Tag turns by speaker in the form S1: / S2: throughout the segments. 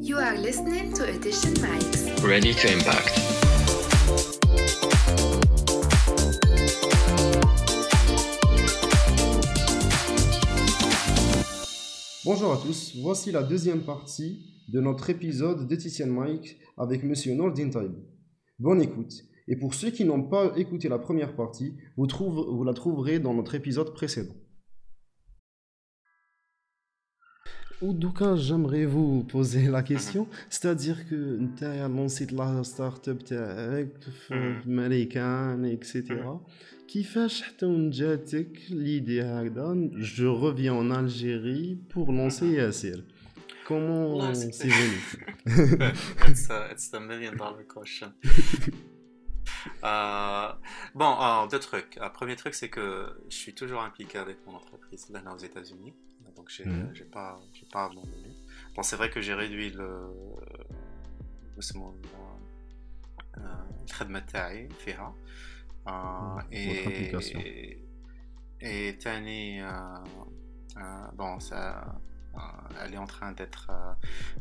S1: You are listening to Edition Mics.
S2: Ready to impact.
S3: Bonjour à tous, voici la deuxième partie de notre épisode d'Etition Mike avec Monsieur Nordin Taib. Bonne écoute. Et pour ceux qui n'ont pas écouté la première partie, vous, trouve- vous la trouverez dans notre épisode précédent. Ou donc, j'aimerais vous poser la question. Mhm. C'est-à-dire que tu as lancé de la start-up
S4: mhm.
S3: américaine, etc. Mhm. Qui fait l'idée Je reviens en Algérie pour lancer Yassir. Comment c'est venu?
S4: It's, a, it's a million dollar question. Euh, bon, alors, deux trucs. Le premier truc, c'est que je suis toujours impliqué avec mon entreprise là, aux États-Unis Donc, j'ai
S3: Mhm.
S4: j'ai pas, j'ai pas abandonné. Bon, c'est vrai que j'ai réduit le. اسمه ال- آه، الخدمة تاعي فيها آه،
S3: Mhm.
S4: et
S3: Votre application.
S4: et تاني آه، آه، bon ça euh, elle est en train d'être euh,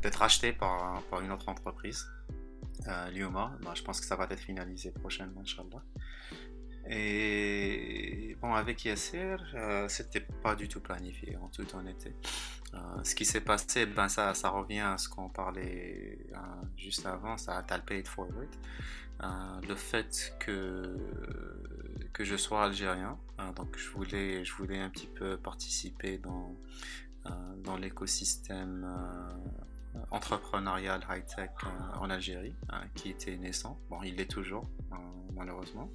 S4: d'être achetée par, par une autre entreprise euh, Lioma Bah, je pense que ça va être finalisé prochainement Inch'Allah et bon avec Yasser euh, c'était pas du tout planifié en toute honnêteté euh, ce qui s'est passé, ben ça, ça revient à ce qu'on parlait euh, juste avant, ça t'as le paid forward. Euh, le fait que, que je sois algérien, donc je voulais, je voulais un petit peu participer dans, dans l'écosystème entrepreneurial high-tech en Algérie, hein, qui était naissant. Bon, il l'est toujours, euh, malheureusement.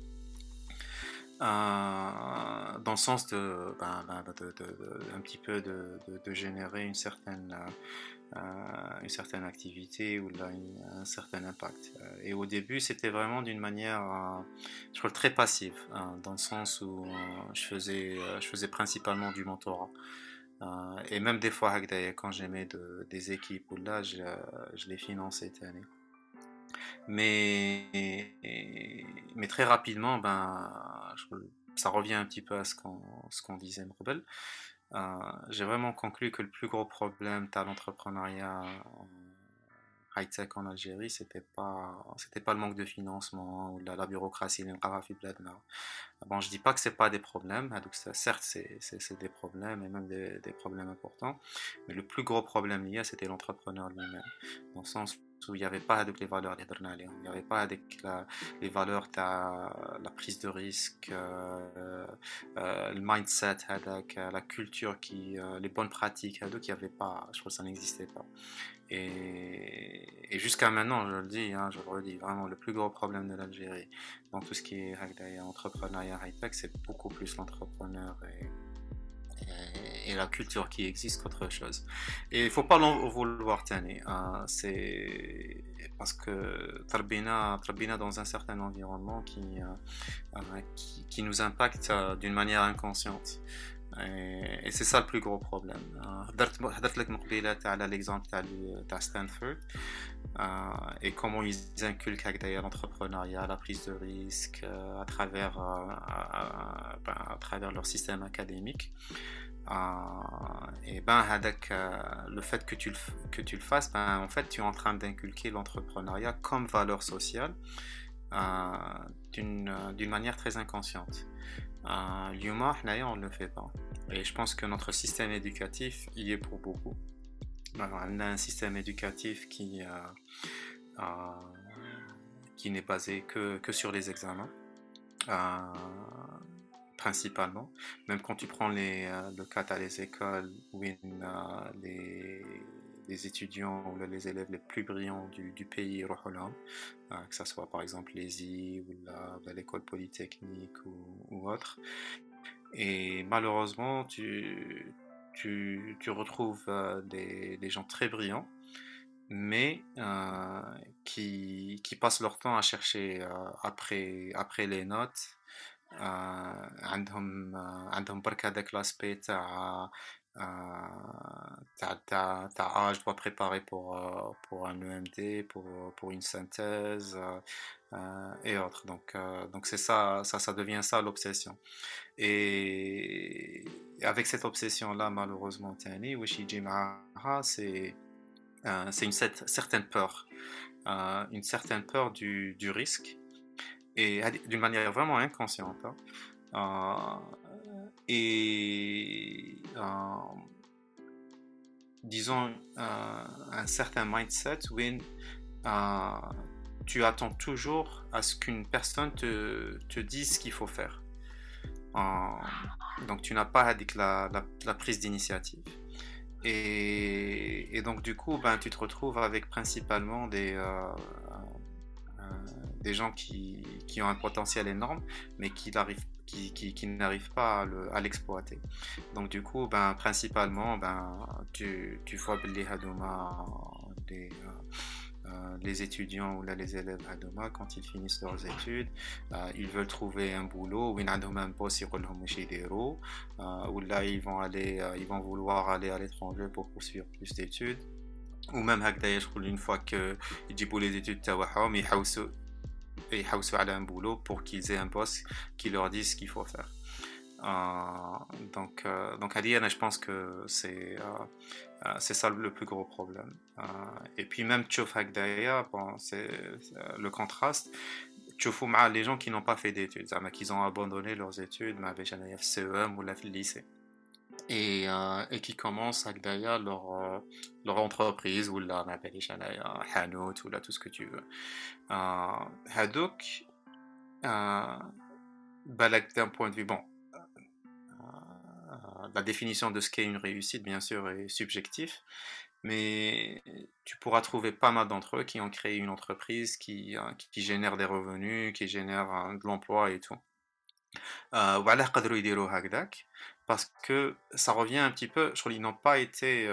S4: Dans le sens de, ben, ben, de, un petit peu de, générer une certaine, euh, une certaine activité ou là, un certain impact. Euh, Et au début, c'était vraiment d'une manière, euh, je trouve, très passive, hein, dans le sens où je, faisais, je faisais principalement du mentorat. Et même des fois, quand j'aimais de- des équipes où là, je, je les finançais. Mais, mais très rapidement, ben, ça revient un petit peu à ce qu'on ce qu'on disait, Mrebel. Euh, J'ai vraiment conclu que le plus gros problème de l'entrepreneuriat en high-tech en Algérie, c'était pas, pas le manque de financement ou la, la bureaucratie. Bon, je dis pas que c'est pas des problèmes, hein, donc ça- certes c'est des problèmes et même des, des problèmes importants, mais le plus gros problème lié, c'était l'entrepreneur lui-même, dans le sens où il n'y avait pas avec les valeurs il n'y avait pas avec les valeurs de la prise de risque euh, euh, le mindset avec euh, la culture qui les bonnes pratiques il n'y avait pas. Je crois que ça n'existait pas. Et, jusqu'à maintenant je le dis hein, je le redis vraiment le plus gros problème de l'Algérie dans tout ce qui est entrepreneuriat high tech c'est beaucoup plus l'entrepreneur et et, la culture qui existe qu'autre chose. Et il ne faut pas l'en vouloir Tani, hein, c'est parce que Tarbina, dans un certain environnement qui, euh, euh, qui, nous impacte euh, d'une manière inconsciente. Et, et c'est ça le plus gros problème. Euh, حضرت حضرت لك مقبلة على l'exemple تاع ال- تاع Stanford euh, et comment ils inculquent هكذايا l'entrepreneuriat, la prise de risque euh, à travers euh, à, ben, à travers leur système académique. Euh, et ben هذاك, euh, le fait que tu le, f- que tu le fasses, ben, en fait tu es en train d'inculquer l'entrepreneuriat comme valeur sociale euh, Euh, euh, d'une manière très inconsciente. Euh, L'humain, on ne le fait pas. Et je pense que notre système éducatif y est pour beaucoup. On a un système éducatif qui, qui n'est basé que, que, sur les examens, principalement. Même quand tu prends le cas, à les écoles où les, les étudiants ou les élèves les plus brillants du, du pays, يروحوا لهم, euh, que ce soit par exemple les I ou la- la- l'école polytechnique ou, ou autre. Et malheureusement, tu, tu, tu retrouves euh, des, des gens très brillants, mais euh, qui, qui passent leur temps à chercher euh, après, après les notes. آه، عندهم آه، عندهم برك هذاك لاسبي تاع euh, t'as, t'as, t'as, je dois préparer pour, euh, pour un EMD, pour, pour une synthèse euh, et autres. Donc, donc c'est ça, ça, ça devient ça l'obsession. Et avec cette obsession-là, malheureusement, Tani, c'est, c'est une certaine peur. une certaine peur du, du risque et d'une manière vraiment inconsciente. Hein et disons, un certain mindset où tu attends toujours à ce qu'une personne te, te, dise ce qu'il faut faire. donc tu n'as pas la, prise d'initiative. Et, donc du coup, ben, tu te retrouves avec principalement des, euh, euh, des gens qui, qui, ont un potentiel énorme, mais qui n'arrivent qui, qui, n'arrivent pas à l'exploiter. Donc du coup, ben, principalement, ben, tu, tu vois les Hadouma, des, euh, les étudiants ou là, les élèves à Doma, quand ils finissent leurs études, euh, ils veulent trouver un boulot, ou un poste, euh, ou là ils vont aller, ils vont vouloir aller à l'étranger pour poursuivre plus d'études. Ou même une fois qu'ils disent les études, ils et un boulot pour qu'ils aient un boss qui leur dise ce qu'il faut faire. Euh, donc, euh, donc à Diana, je pense que c'est euh, c'est ça le plus gros problème. et puis même Tchofak Daya, c'est le contraste. Tchofu les gens qui n'ont pas fait d'études, qui ont abandonné leurs études, mais avec CEM ou la lycée. Et, et, qui commencent avec leur, leur entreprise ou la Hanout ou là tout ce que tu veux. Hadouk, balak d'un point de vue bon, la définition de ce qu'est une réussite, bien sûr, est subjectif, mais tu pourras trouver pas mal d'entre eux qui ont créé une entreprise qui, euh, qui génère des revenus, qui génère euh, de l'emploi et tout. Euh, parce que ça revient un petit peu, je crois qu'ils n'ont pas été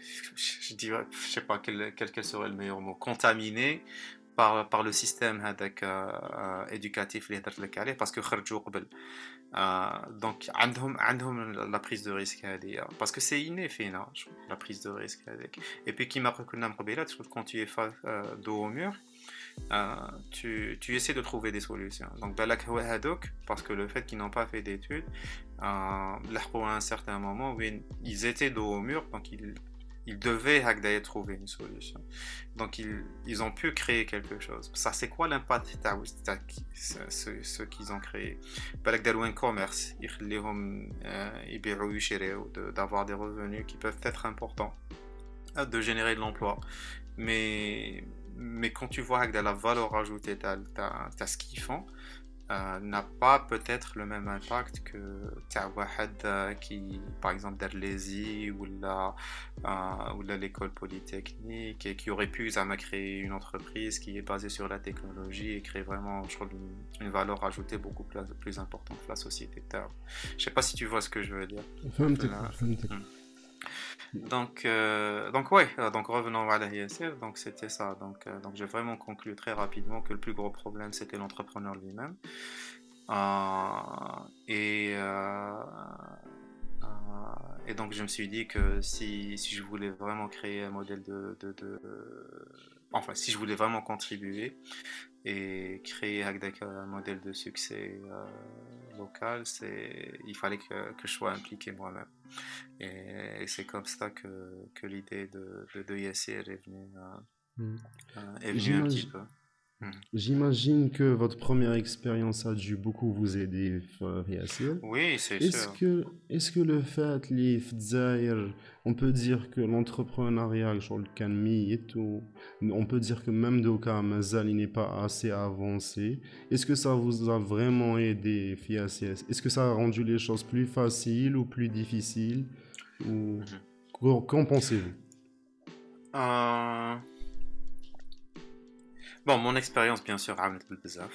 S4: je, je dirais, je sais pas quel, quel, serait le meilleur mot, contaminé par, par le système avec, euh, euh, éducatif parce que euh, donc la prise de risque parce que c'est inné la prise de risque et puis quand tu es face dos au mur tu, tu, essaies de trouver des solutions. Donc, parce que le fait qu'ils n'ont pas fait d'études, à un certain moment, ils étaient dos au mur, donc ils, ils devaient trouver une solution. Donc ils, ils, ont pu créer quelque chose. Ça c'est quoi l'impact ce, ce qu'ils ont créé? Un commerce, euh, d'avoir des revenus qui peuvent être importants, euh, de générer de l'emploi. Mais, mais quand tu vois de la valeur ajoutée, tu as, ce qu'ils font, euh, n'a pas peut-être le même impact que euh, qui par exemple d'Arlésie ou la euh, ou l'école polytechnique et qui aurait pu créer une entreprise qui est basée sur la technologie et créer vraiment je une, valeur ajoutée beaucoup plus, plus importante pour la société. Je sais pas si tu vois ce que je veux dire. Donc, euh, donc euh, donc revenons à la donc c'était ça. Donc, euh, donc j'ai vraiment conclu très rapidement que le plus gros problème c'était l'entrepreneur lui-même. et, donc je me suis dit que si, si je voulais vraiment créer un modèle de, de enfin si je voulais vraiment contribuer et créer un modèle de succès local, c'est il fallait que, que je sois impliqué moi-même. Et, c'est comme ça que, que l'idée de, de, de est venue, euh, hmm. euh, est venue un petit peu.
S3: Hmm. J'imagine que votre première expérience a dû beaucoup vous aider, Yassir.
S4: Oui, c'est
S3: est-ce
S4: sûr.
S3: Que, est-ce que le fait, les on peut dire que l'entrepreneuriat, et tout, on peut dire que même Doka Mazal, n'est pas assez avancé. Est-ce que ça vous a vraiment aidé, Yassir Est-ce que ça a rendu les choses plus faciles ou plus difficiles? Ou... Mhm. Qu'en pensez-vous?
S4: Euh... Bon, mon expérience, bien sûr, bizarre.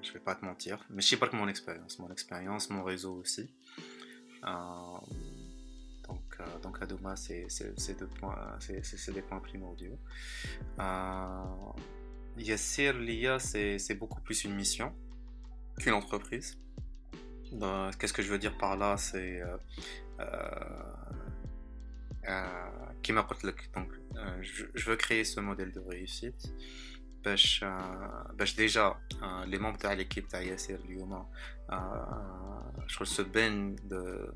S4: Je vais pas te mentir. Mais je sais pas que mon expérience. Mon expérience, mon réseau aussi. Euh, donc, euh, donc c'est des points primordiaux. Euh, l'IA, c'est beaucoup plus une mission qu'une entreprise. Qu'est-ce que je veux dire par là? C'est. qui le. Donc, euh, je, veux créer ce modèle de réussite. باش باش ديجا لي ممبر تاع ليكيب تاع ياسر اليوم شغل se baignent de,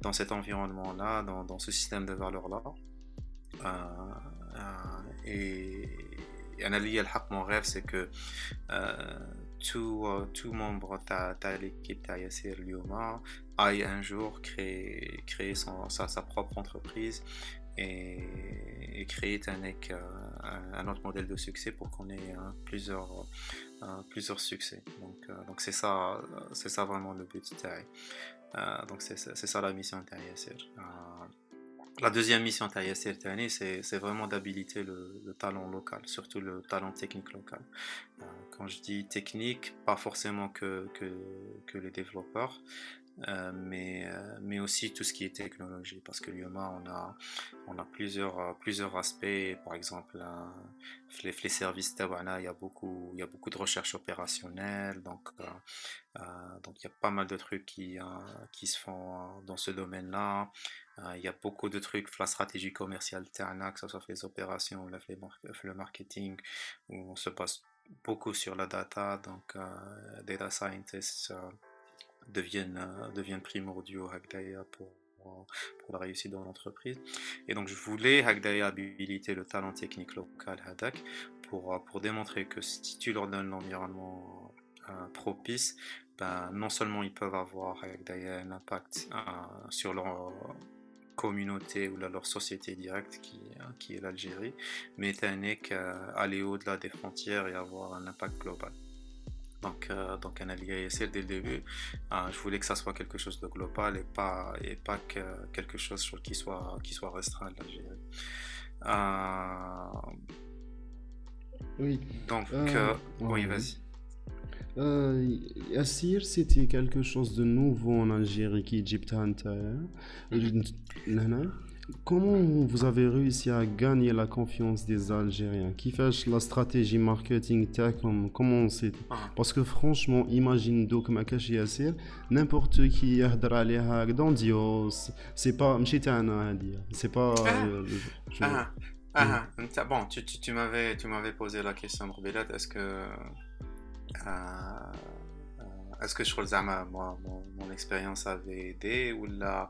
S4: dans cet environnement là dans, dans ce système de valeurs là et انا ليا الحق mon rêve c'est que tout tout membre تاع l'équipe تاع ياسر اليوم aille un jour créer créer son, sa, sa propre entreprise et, créer un, un, autre modèle de succès pour qu'on ait hein, plusieurs, euh, plusieurs succès. Donc euh, donc c'est ça, c'est ça vraiment le but. Euh, donc c'est ça la mission de. La deuxième mission de Yasser c'est vraiment d'habiliter le, le, talent local, surtout le talent technique local. quand je dis technique, pas forcément que, que les développeurs, euh, mais, euh, mais aussi tout ce qui est technologie. Parce que l'IOMA, on a, on a plusieurs, euh, plusieurs aspects. Par exemple, les, les, services Tawana, il y, a beaucoup, il y a beaucoup de recherche opérationnelle. Donc, donc il y a pas mal de trucs qui, qui se font dans ce domaine-là. il y a beaucoup de trucs, la stratégie commerciale Tana, que ce soit les opérations, le marketing, où on se passe beaucoup sur la data. Donc, data scientists deviennent, euh, deviennent primordiaux pour, pour la réussite dans l'entreprise. Et donc je voulais Hagdaya habiliter le talent technique local Hadak pour, euh, pour démontrer que si tu leur donnes l'environnement euh, propice, ben, non seulement ils peuvent avoir un impact sur leur communauté ou leur société directe qui, qui est l'Algérie, mais aller au-delà des frontières et avoir un impact global. Donc, euh, donc un allié dès le début, euh, je voulais que ça soit quelque chose de global et pas, et pas que quelque chose qui soit, qui soit restreint à l'Algérie. Euh,
S3: oui.
S4: Donc, oui, vas-y.
S3: Yassir, c'était quelque chose de nouveau en Algérie qui est Egypt Hunter. Comment vous avez réussi à gagner la confiance des Algériens Qui fait la stratégie marketing comme comment c'est ah. Parce que franchement, imagine donc ma n'importe qui a dans Dios, c'est pas c'est pas
S4: ah, euh, ah, ah. bon, tu, tu, tu m'avais tu m'avais posé la question Robillette, est-ce que euh, est-ce avait aidé ou là,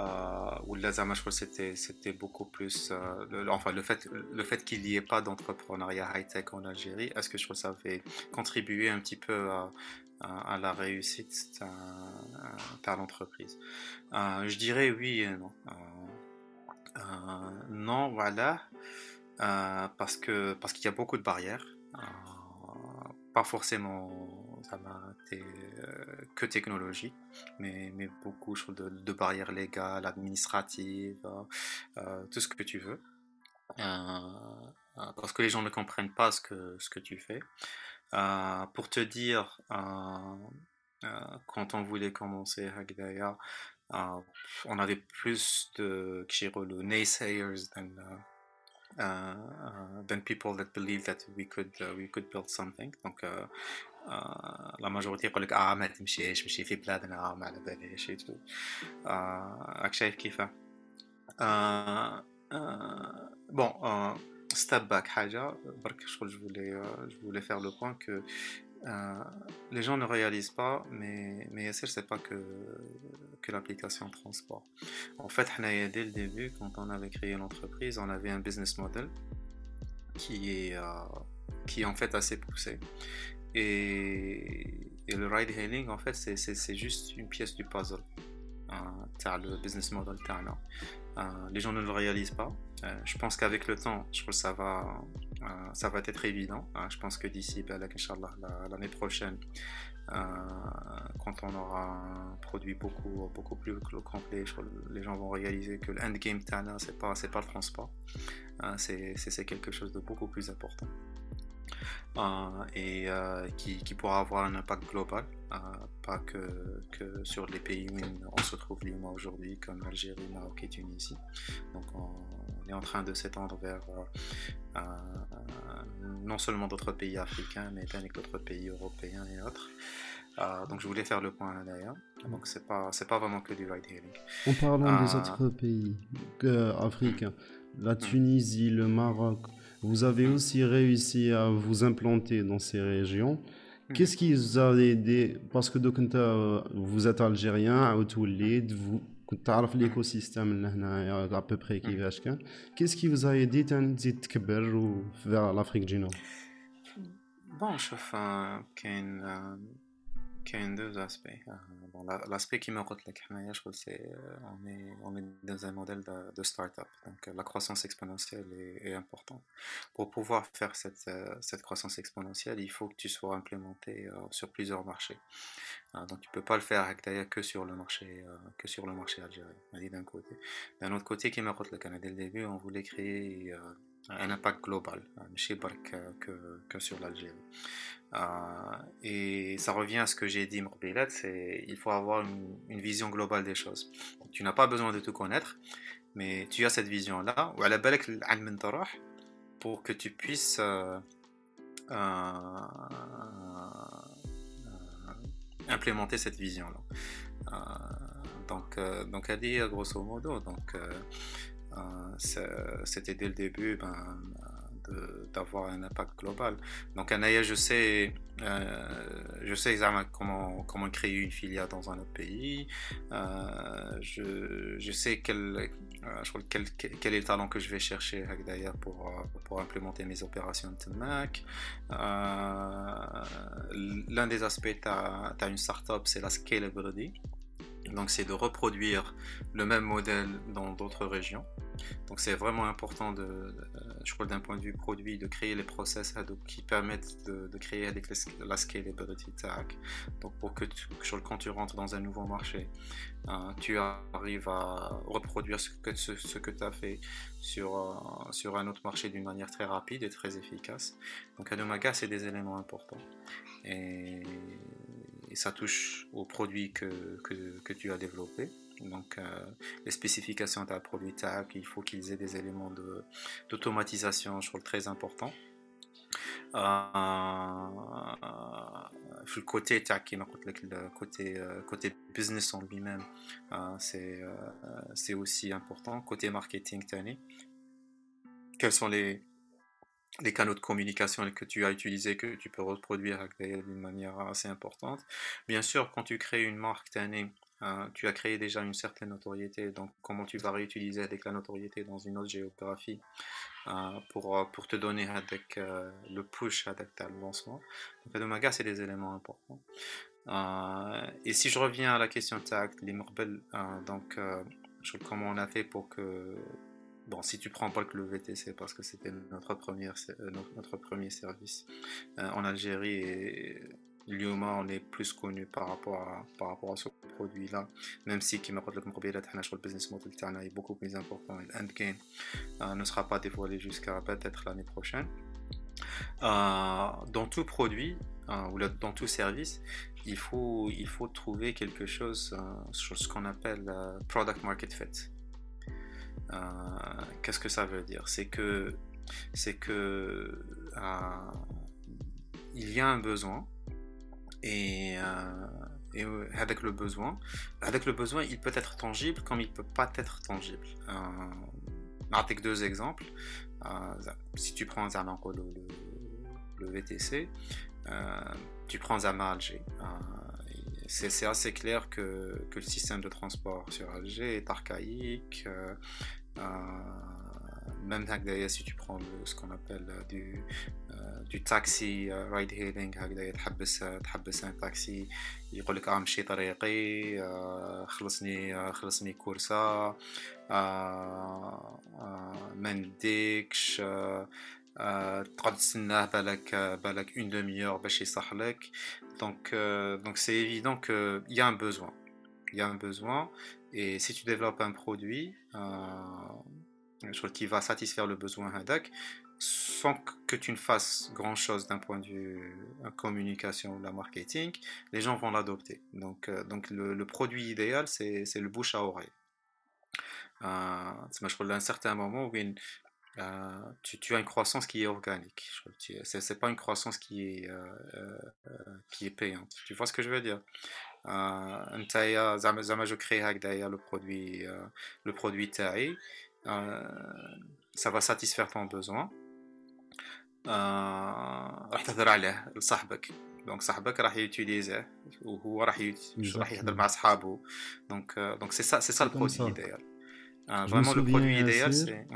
S4: euh, ou là, je crois c'était, c'était beaucoup plus, euh, le, enfin, le fait, le fait qu'il n'y ait pas d'entrepreneuriat high-tech en Algérie, est-ce que je que ça avait contribué un petit peu à, la réussite par l'entreprise? Euh, Je dirais oui et non. Euh, non, voilà, parce qu'il y a beaucoup de barrières, pas forcément euh, que technologie, mais, beaucoup de, barrières légales, administratives, euh, euh, tout ce que tu veux. parce que les gens ne comprennent pas ce que, ce que tu fais. pour te dire, quand on voulait commencer Hagdaya, on avait plus de naysayers than, uh, than people that believe that we could uh, we could build something. لا ماجوريتي يقول لك اه ما تمشيش مشي في بلادنا ما على باليش راك شايف كيفاه بون step back حاجه برك شغل je voulais je voulais faire le point que euh, les gens ne réalisent pas, mais, mais Yasser, c'est pas que, que l'application transport. En fait, dès le début, quand on avait créé l'entreprise, on avait un business model qui est, euh, qui est en fait assez poussé. Et, le ride hailing, en fait, c'est juste une pièce du puzzle. Euh, le business model euh, les gens ne le réalisent pas. Euh, je pense qu'avec le temps, je pense que ça va, euh, ça va être évident. Hein. je pense que d'ici ben, l'année prochaine, quand on aura un produit beaucoup, beaucoup plus complet, les gens vont réaliser que l'endgame Tana, c'est pas, pas le transport. c'est quelque chose de beaucoup plus important. Euh, et euh, qui, qui, pourra avoir un impact global, euh, pas que, que, sur les pays où on se trouve aujourd'hui, comme Algérie, Maroc et Tunisie. Donc on, est en train de s'étendre vers non seulement d'autres pays africains, mais avec d'autres pays européens et autres. donc je voulais faire le point d'ailleurs. Donc c'est pas c'est pas vraiment que du ride hailing.
S3: En parlant des autres pays africains, la hmm. Tunisie, le Maroc, vous avez aussi réussi à vous implanter dans ces régions. Hmm. Qu'est-ce qui vous a aidé Parce que donc, vous êtes algérien, vous كنت تعرف l'écosystème à peu près كيفاش كان qu'est-ce qui vous a aidé تزيد تكبر vers l'Afrique du Nord
S4: Bon, شوف كاين كاين deux aspects. Bon, l'aspect qui me retient, c'est on est, on est dans un modèle de, de start-up. Donc la croissance exponentielle est, est, importante. Pour pouvoir faire cette, cette croissance exponentielle, il faut que tu sois implémenté sur plusieurs marchés. donc tu peux pas le faire que sur le marché, que sur le marché algérien. D'un côté. D'un autre côté, qui me retient, dès le début, on voulait créer un impact global, que, que sur l'Algérie. Euh, et ça revient à ce que j'ai dit, c'est il faut avoir une, vision globale des choses. Tu n'as pas besoin de tout connaître, mais tu as cette vision-là, ou à la pour que tu puisses euh, euh, implémenter cette vision-là. donc, donc, elle dit grosso modo, donc, c'était dès le début, ben, d'avoir un impact global. Donc, Anaya, je sais, euh, je sais exactement comment, comment créer une filiale dans un autre pays. Euh, je, je, sais quel, euh, je quel, quel, est le talent que je vais chercher d'ailleurs pour, pour implémenter mes opérations de Mac. L'un des aspects, tu as, as, une startup, c'est la scalability. Donc c'est de reproduire le même modèle dans d'autres régions. Donc c'est vraiment important de, euh, je crois d'un point de vue produit, de créer les process qui permettent de, créer avec la scalability tag. Donc pour que quand tu rentres dans un nouveau marché, euh, tu arrives à reproduire ce que, tu as fait sur, euh, sur un autre marché d'une manière très rapide et très efficace. Donc Adomaga, c'est des éléments importants. Et ça touche aux produits que, que, tu as développés. Donc, euh, les spécifications ta produit TAC, il faut qu'ils aient des éléments d'automatisation, je trouve très important. Euh, le côté TAC, le côté, euh, côté business en lui-même, euh, c'est aussi important. Côté marketing, quels sont les, les canaux de communication que tu as utilisés, que tu peux reproduire d'une manière assez importante. Bien sûr, quand tu crées une marque euh, tu as créé déjà une certaine notoriété, donc comment tu vas réutiliser avec la notoriété dans une autre géographie euh, pour, euh, pour te donner avec le push avec ta lancement. Donc, Adomaga, c'est des éléments importants. et si je reviens à la question de les donc comment on a fait pour que Bon, si tu prends pas le VTC parce que c'était notre, première, euh, notre premier service euh, en Algérie et Liuma, on est plus connu par rapport à, par rapport à ce produit-là, même si qui le business model est beaucoup plus important et l'endgame euh, ne sera pas dévoilé jusqu'à peut-être l'année prochaine. dans tout produit ou dans tout service, il faut, il faut trouver quelque chose sur ce qu'on appelle product market fit. Euh, qu'est-ce que ça veut dire? C'est que, c'est que euh, il y a un besoin et, euh, avec le besoin, avec le besoin, il peut être tangible comme il peut pas être tangible. avec deux exemples. si tu prends le, le, VTC, tu prends Zama Alger c'est assez clair que, que, le système de transport sur Alger est archaïque. Euh, euh, même d'ailleurs, si tu prends ce qu'on appelle euh, du, du taxi ride hailing تحبس تحبس un taxi يقول لك امشي طريقي خلصني خلصني كورسه ما نديكش تقعد تستناه بالك بالك une demi-heure باش يصح لك donc, euh, donc c'est évident qu'il y a un besoin. Il y a un besoin. Et si tu développes un produit euh, qui va satisfaire le besoin Hadak, sans que tu ne fasses grand chose d'un point de vue euh, communication ou la marketing, les gens vont l'adopter. Donc, euh, donc le, produit idéal, c'est le bouche à oreille. À un certain moment où euh, tu, as une croissance qui est organique. Ce n'est pas une croissance qui est, euh, euh, qui est payante. Tu vois ce que je veux dire je crée le produit, le produit ça va satisfaire ton besoin. راح تهضر عليه لصاحبك دونك صاحبك راح يوتيليزيه وهو راح راح يهضر مع صحابه دونك دونك سي سا سي سا البرودوي idéal vraiment le produit idéal c'est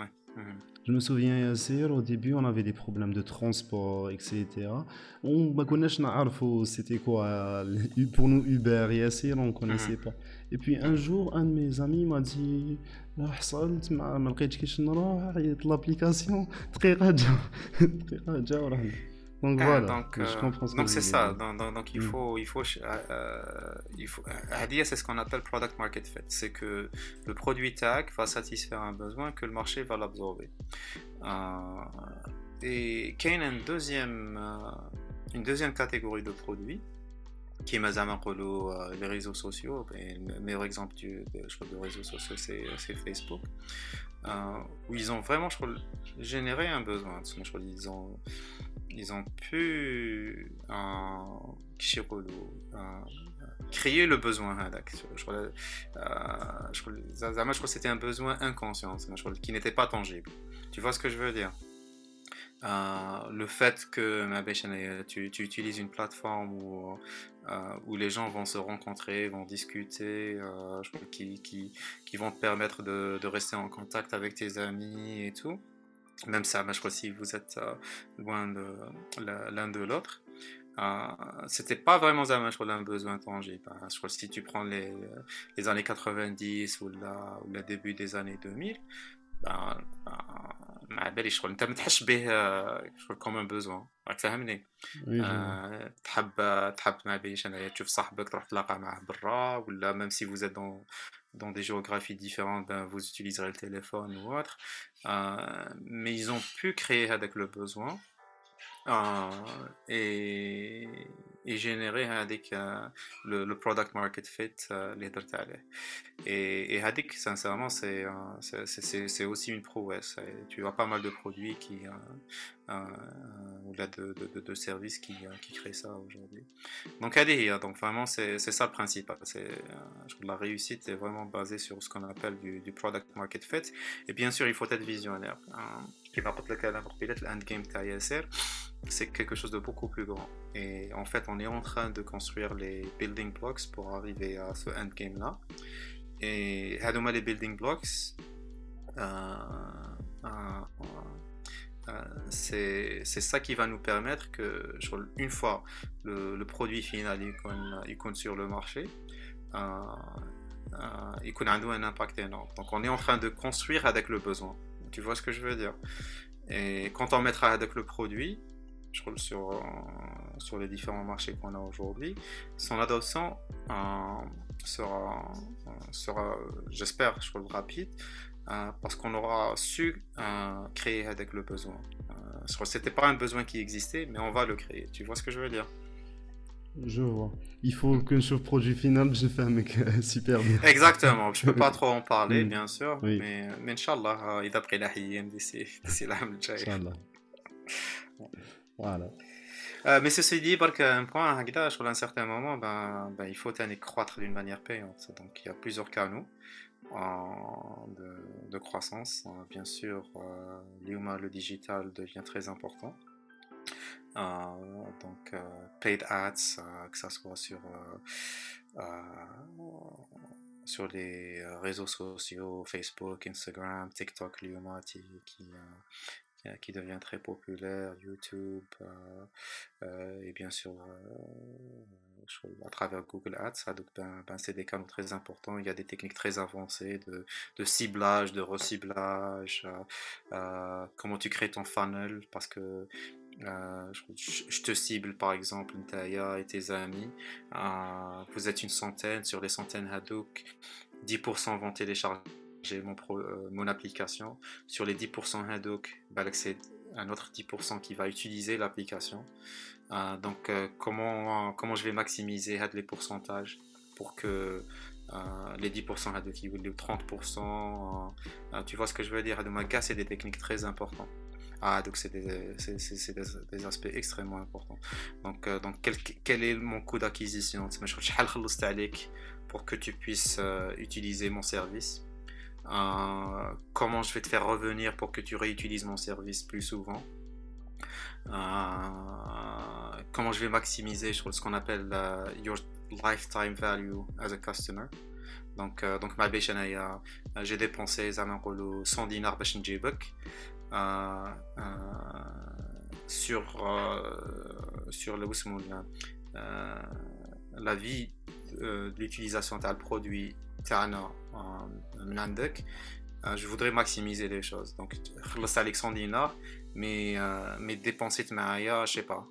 S3: Je me souviens, Yassir, au début, on avait des problèmes de transport, etc. On ne connaissait pas c'était quoi. Pour nous, Uber, Yassir, on ne connaissait pas. Et puis un jour, un de mes amis m'a dit حصلت ما ما لقيتش كيفاش نروح عيط l'application دقيقه جا دقيقه جا وراه
S4: donc ah, voilà, donc, je euh, comprends ce donc c'est ça. Donc, donc, donc, il mm. faut, il faut, euh, il faut. Hadia, c'est ce qu'on appelle product market fit. C'est que le produit tag va satisfaire un besoin que le marché va l'absorber. Euh, et qu'il y a une deuxième, euh, une deuxième catégorie de produits qui est euh, les réseaux sociaux. Et le meilleur exemple du, de, je crois, de réseaux sociaux, c'est Facebook. Euh, où ils ont vraiment je crois, généré un besoin. Je crois, ils ont ils ont pu créer le besoin hein, je crois, euh, je crois, que c'était un besoin inconscient qui n'était pas tangible. Tu vois ce que je veux dire? Euh, le fait que tu, utilises une plateforme où, euh, les gens vont se rencontrer, vont discuter, qui, vont te permettre de, rester en contact avec tes amis et tout même ça, je crois si vous êtes euh, loin de l'un de l'autre, euh, c'était pas vraiment ça, je crois, un besoin tangible. Hein. Je crois si tu prends les, les années 90 ou, la, ou le début des années 2000, ben, ما بالي شغل انت ما تحسش به شغل كوم بوزوان راك فاهمني آه تحب تحب ما باليش انايا تشوف صاحبك تروح تلاقى معاه برا ولا ميم سي فوز دون dans des géographies différentes, ben, vous utiliserez le téléphone ou autre. Euh, mais ils ont pu créer avec le besoin euh, et, et, euh, le, le, product market fit euh, les Et, Hadik, sincèrement, c'est c'est aussi une prouesse. tu as pas mal de produits ou de, de, de, services qui, créent ça aujourd'hui. Donc Hadik, donc vraiment, c'est ça le principe. la réussite est vraiment basée sur ce qu'on appelle du, du, product market fit. Et bien sûr, il faut être visionnaire. Qui n'importe lequel, l'endgame TISR c'est quelque chose de beaucoup plus grand. Et en fait, on est en train de construire les building blocks pour arriver à ce endgame là. Et les building blocks, euh, euh, euh, c'est ça qui va nous permettre que, une fois le, produit final il compte, sur le marché, il a un impact énorme. Donc, on est en train de construire avec le besoin. Tu vois ce que je veux dire? Et quand on mettra avec le produit, je crois, sur, euh, sur les différents marchés qu'on a aujourd'hui, son adoption euh, sera, euh, sera j'espère, je crois, rapide, parce qu'on aura su créer avec le besoin. que c'était pas un besoin qui existait, mais on va le créer. Tu vois ce que je veux dire?
S3: Je vois. Il faut que sur le produit final, je fais un mec super bien.
S4: Exactement. Je peux pas trop en parler, mm. bien sûr, mais, mais Inch'Allah, il a pris la d'ici l'âme Inch'Allah.
S3: Voilà.
S4: Euh, mais ceci dit, par un point, à un certain moment, ben, ben, il faut croître d'une manière payante. Donc il y a plusieurs canaux de, croissance. Euh, bien sûr, euh, le digital devient très important. Euh, donc paid ads, que ce soit sur, sur les réseaux sociaux, Facebook, Instagram, TikTok, Liuma qui, qui euh, qui devient très populaire, YouTube euh, euh, et bien sûr à travers Google Ads. donc, ben, ben, c'est des canaux très importants. Il y a des techniques très avancées de, de ciblage, de reciblage, comment tu crées ton funnel parce que je, te cible par exemple Ntaya et tes amis. vous êtes une centaine, sur les centaines Hadouk, 10% vont télécharger mon, euh, mon application. Sur les 10% Hadouk, bah, c'est un autre 10% qui va utiliser l'application. Euh, donc, euh, comment, comment je vais maximiser les pourcentages pour que les 10% Hadouk, les 30%, tu vois ce que je veux dire? Hadouk c'est des techniques très importantes. Ah, donc c'est des, des, aspects extrêmement importants. Donc, donc quel, quel, est mon coût d'acquisition? Pour que tu puisses utiliser mon service comment je vais te faire revenir pour que tu réutilises mon service plus souvent. comment je vais maximiser ce qu'on appelle your lifetime value as a customer. Donc, donc ma j'ai dépensé 100 dinars euh, sur sur le la vie de l'utilisation d'un produit je voudrais maximiser les choses. Donc 100 dinars mais mais dépenser de je sais pas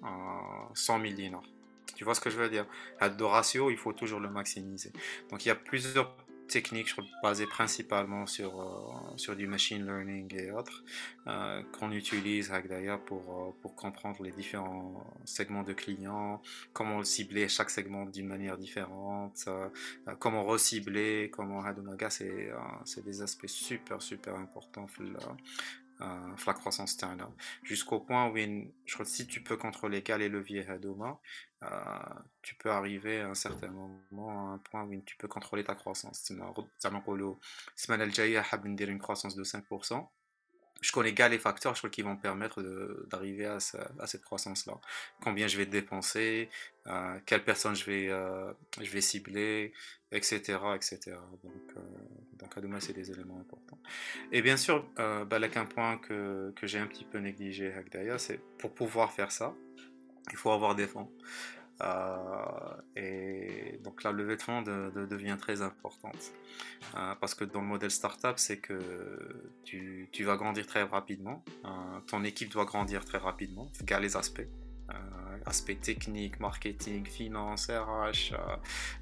S4: 100 000 dinars. Tu vois ce que je veux dire? Le ratio il faut toujours le maximiser. Donc il y a plusieurs techniques basées principalement sur, euh, sur du machine learning et autres euh, qu'on utilise d'ailleurs pour, euh, pour comprendre les différents segments de clients, comment cibler chaque segment d'une manière différente, comment recibler, comment Hadomaga, c'est des aspects super super importants la croissance externe jusqu'au point où si tu peux contrôler quel est le levier euh, tu peux arriver à un certain moment à un point où tu peux contrôler ta croissance. Semaine une croissance de 5%. Je connais les facteurs je qui vont permettre d'arriver à, cette croissance-là. Combien je vais dépenser, euh, quelle personne je vais, euh, je vais cibler, etc. etc. Donc, euh, à demain, c'est des éléments importants. Et bien sûr, euh, bah, un point que, que j'ai un petit peu négligé c'est pour pouvoir faire ça, il faut avoir des fonds. Euh, et donc la levée de fonds devient très importante. Euh, parce que dans le modèle startup, c'est que tu, tu, vas grandir très rapidement. Euh, ton équipe doit grandir très rapidement, gars les aspects aspect technique, marketing, finance, RH, euh,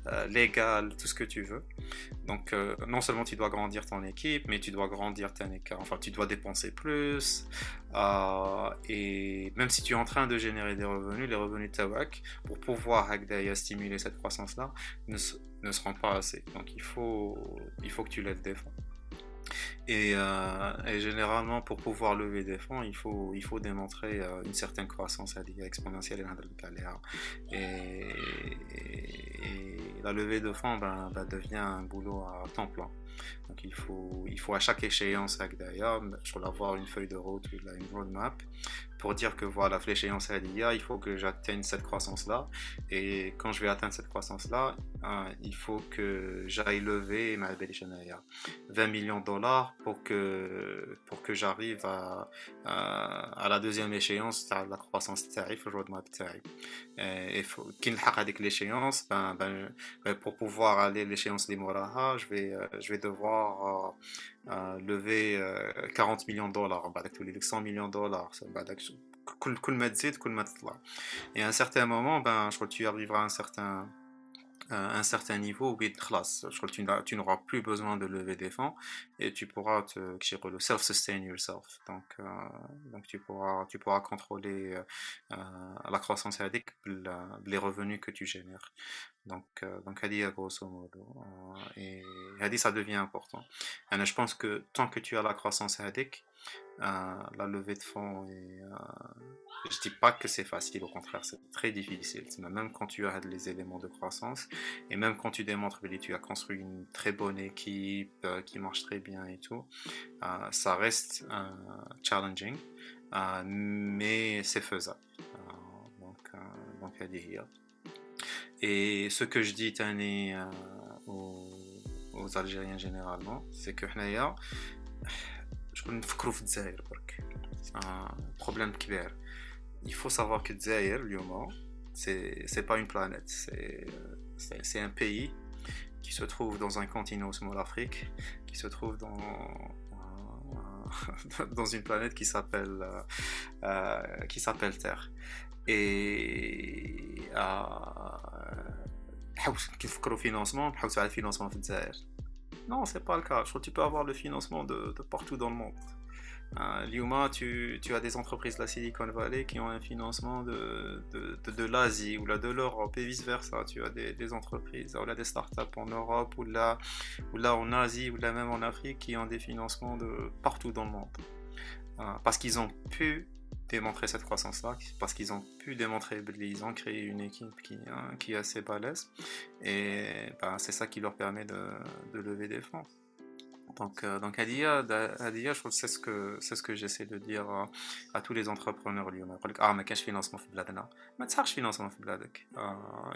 S4: euh, légal, tout ce que tu veux. Donc, euh, non seulement tu dois grandir ton équipe, mais tu dois grandir ton écart. Enfin, tu dois dépenser plus. et même si tu es en train de générer des revenus, les revenus de Tawak, pour pouvoir stimuler cette croissance-là, ne, ne seront pas assez. Donc, il faut, il faut que tu lèves des fonds. Euh, et, généralement, pour pouvoir lever des fonds, il faut, démontrer euh, une certaine croissance exponentielle et, et, la levée de fonds ben, ben, devient un boulot à temps plein. Donc il faut, il faut à chaque échéance, d'ailleurs, je dois avoir une feuille de route, une roadmap, pour dire que voilà, l'échéance est il faut que j'atteigne cette croissance-là. Et quand je vais atteindre cette croissance-là, hein, il faut que j'aille lever ma 20 millions de dollars pour que, pour que j'arrive à, à, la deuxième échéance, la croissance tarif, le roadmap tarif. Et qu'il avec l'échéance, ben, ben, ben, pour pouvoir aller l'échéance des je vais, euh, je vais devoir euh, euh, lever 40 millions de dollars, tous les 100 millions de dollars. Et à un certain moment, ben, je crois que tu arriveras à un certain, un certain niveau crois que tu n'auras plus besoin de lever des fonds et tu pourras te self-sustain yourself. Donc, euh, donc tu, pourras, tu pourras contrôler euh, la croissance et les revenus que tu génères. Donc, euh, donc grosso modo. et ça devient important. Je pense que tant que tu as la croissance Hadik, la levée de fonds et je dis pas que c'est facile, au contraire, c'est très difficile. Même quand tu as les éléments de croissance et même quand tu démontres que tu as construit une très bonne équipe euh, qui marche très bien et tout, euh, ça reste euh, challenging, mais c'est faisable. donc, donc, Et ce que je dis, aux, aux Algériens généralement, c'est que je connais c'est un problème clair il faut savoir que Zaire, ce c'est pas une planète, c'est un pays qui se trouve dans un continent small Afrique, qui se trouve dans, dans une planète qui s'appelle euh, euh, qui s'appelle Terre. Et le financement, le financement Non, c'est pas le cas. Je crois que tu peux avoir le financement de partout dans le monde. Euh, tu, tu, as des entreprises de la Silicon Valley qui ont un financement de, de, de, l'Asie ou là de l'Europe et vice versa. Tu as des, des, entreprises ou là des startups en Europe ou là, ou là en Asie ou là même en Afrique qui ont des financements de partout dans le monde. Euh, parce qu'ils ont pu démontrer cette croissance-là, parce qu'ils ont pu démontrer qu'ils ont créé une équipe qui, hein, qui est assez balèze et ben, c'est ça qui leur permet de, de lever des fonds. Donc, euh, donc Adia, Adia, je trouve c'est ce que c'est ce que j'essaie de dire euh, à tous les entrepreneurs اليوم يقول لك اه ما كانش financement في بلادنا ما تسحقش financement في بلادك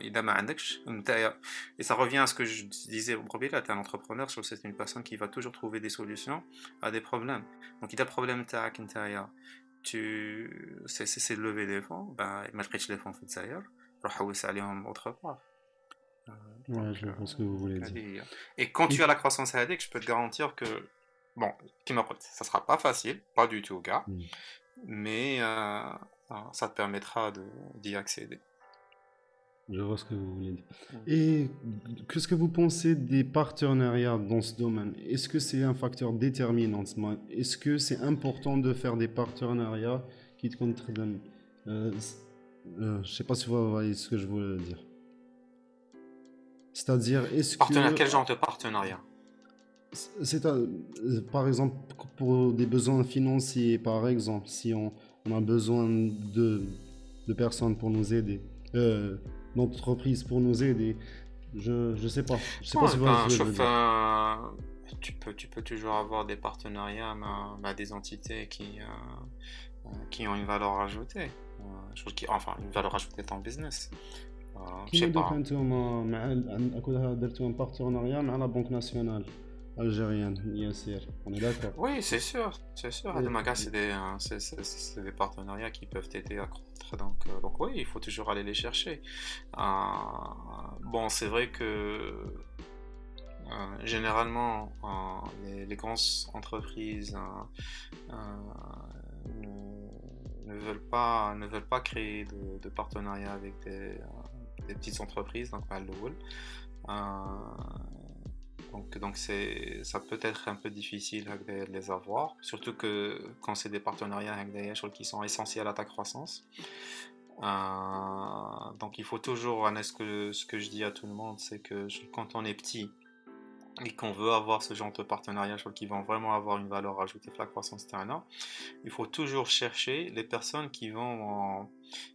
S4: اذا ما عندكش نتايا et ça revient à ce que je disais au premier là t'es un entrepreneur je trouve c'est une personne qui va toujours trouver des solutions à des problèmes donc اذا problème تاعك نتايا tu c'est c'est de lever des fonds ben ما لقيتش les fonds في الجزائر روح حوس عليهم autre part
S3: Ouais, je vois ce que vous voulez dire.
S4: Et quand tu as la croissance ADEC, je peux te garantir que, bon, ça sera pas facile, pas du tout, gars, mm. mais euh, euh, ça te permettra d'y accéder.
S3: Je vois ce que vous voulez dire. Et qu'est-ce que vous pensez des partenariats dans ce domaine? Est-ce que c'est un facteur déterminant? Est-ce que c'est important de faire des partenariats qui te contribuent? Euh, euh, Je ne sais pas si vous voyez ce que je voulais dire. C'est-à-dire, est-ce
S4: que... Quel genre de partenariat?
S3: C'est euh, par exemple pour des besoins financiers, par exemple, si on, a besoin de, de, personnes pour nous aider, euh, d'entreprises pour nous aider, je ne sais pas. Je sais pas si
S4: ben, tu, peux, tu peux toujours avoir des partenariats avec des entités qui, euh, qui ont une valeur ajoutée. qui, enfin, une valeur ajoutée dans le business.
S3: كيما دوك انتم مع درتو ان بارتناريا مع لا بنك ناسيونال algérienne, bien sûr. On est d'accord.
S4: Oui, c'est sûr, c'est sûr. C'est des, des, partenariats qui peuvent t'aider à croître. Donc, euh, donc, oui, il faut toujours aller les chercher. Euh, bon, c'est vrai que euh, généralement, les, les, grandes entreprises ne, veulent pas, ne veulent pas créer de, de partenariats avec des des petites entreprises, donc euh, donc, donc ça peut être un peu difficile de les avoir, surtout que quand c'est des partenariats avec des qui sont essentiels à ta croissance. Euh, donc il faut toujours, ce que, ce que je dis à tout le monde, c'est que quand on est petit et qu'on veut avoir ce genre de partenariat qui vont vraiment avoir une valeur ajoutée pour la croissance terrain, il faut toujours chercher les personnes qui vont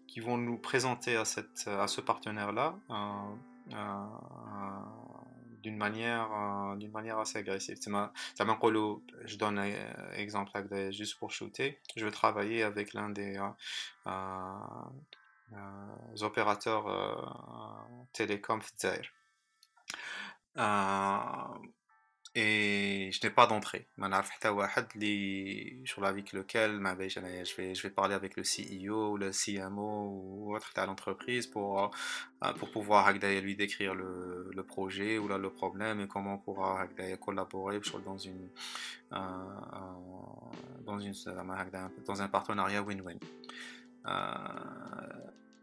S4: qui vont nous présenter à, cette, à ce partenaire-là euh, euh, d'une manière, euh, d'une manière assez agressive. Je donne un exemple juste pour shooter. Je vais travailler avec l'un des opérateurs télécoms et je n'ai pas d'entrée. Avec lequel je vais, je vais parler avec le CEO, le CMO ou autre de l'entreprise pour, euh, pour pouvoir lui décrire le, le, projet ou là, le problème et comment on pourra collaborer dans, une, euh, dans, une, dans un partenariat win-win.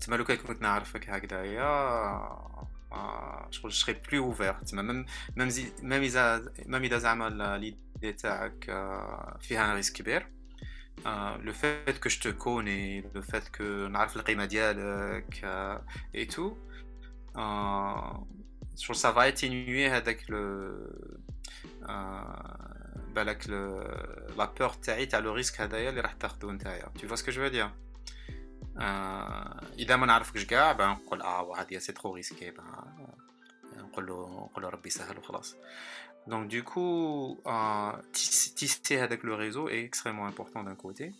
S4: تما لو كان كنت نعرفك هكذايا شغل سري بلو اوفير تما ميم ميم ميم اذا ميم اذا زعما ليدي تاعك فيها ان ريسك كبير لو فات كو جو كوني لو فات كو نعرف القيمه ديالك اي تو شغل سافا اتينيوي هذاك لو بالك لا بور تاعي تاع لو ريسك هذايا اللي راح تاخذو نتايا tu vois ce que je veux dire اذا ما نعرفكش كاع نقول اه هذه سي ترو ريسكي نقول له نقول له ربي يسهل وخلاص Donc du coup, euh, tisser avec le réseau est extrêmement important d'un côté.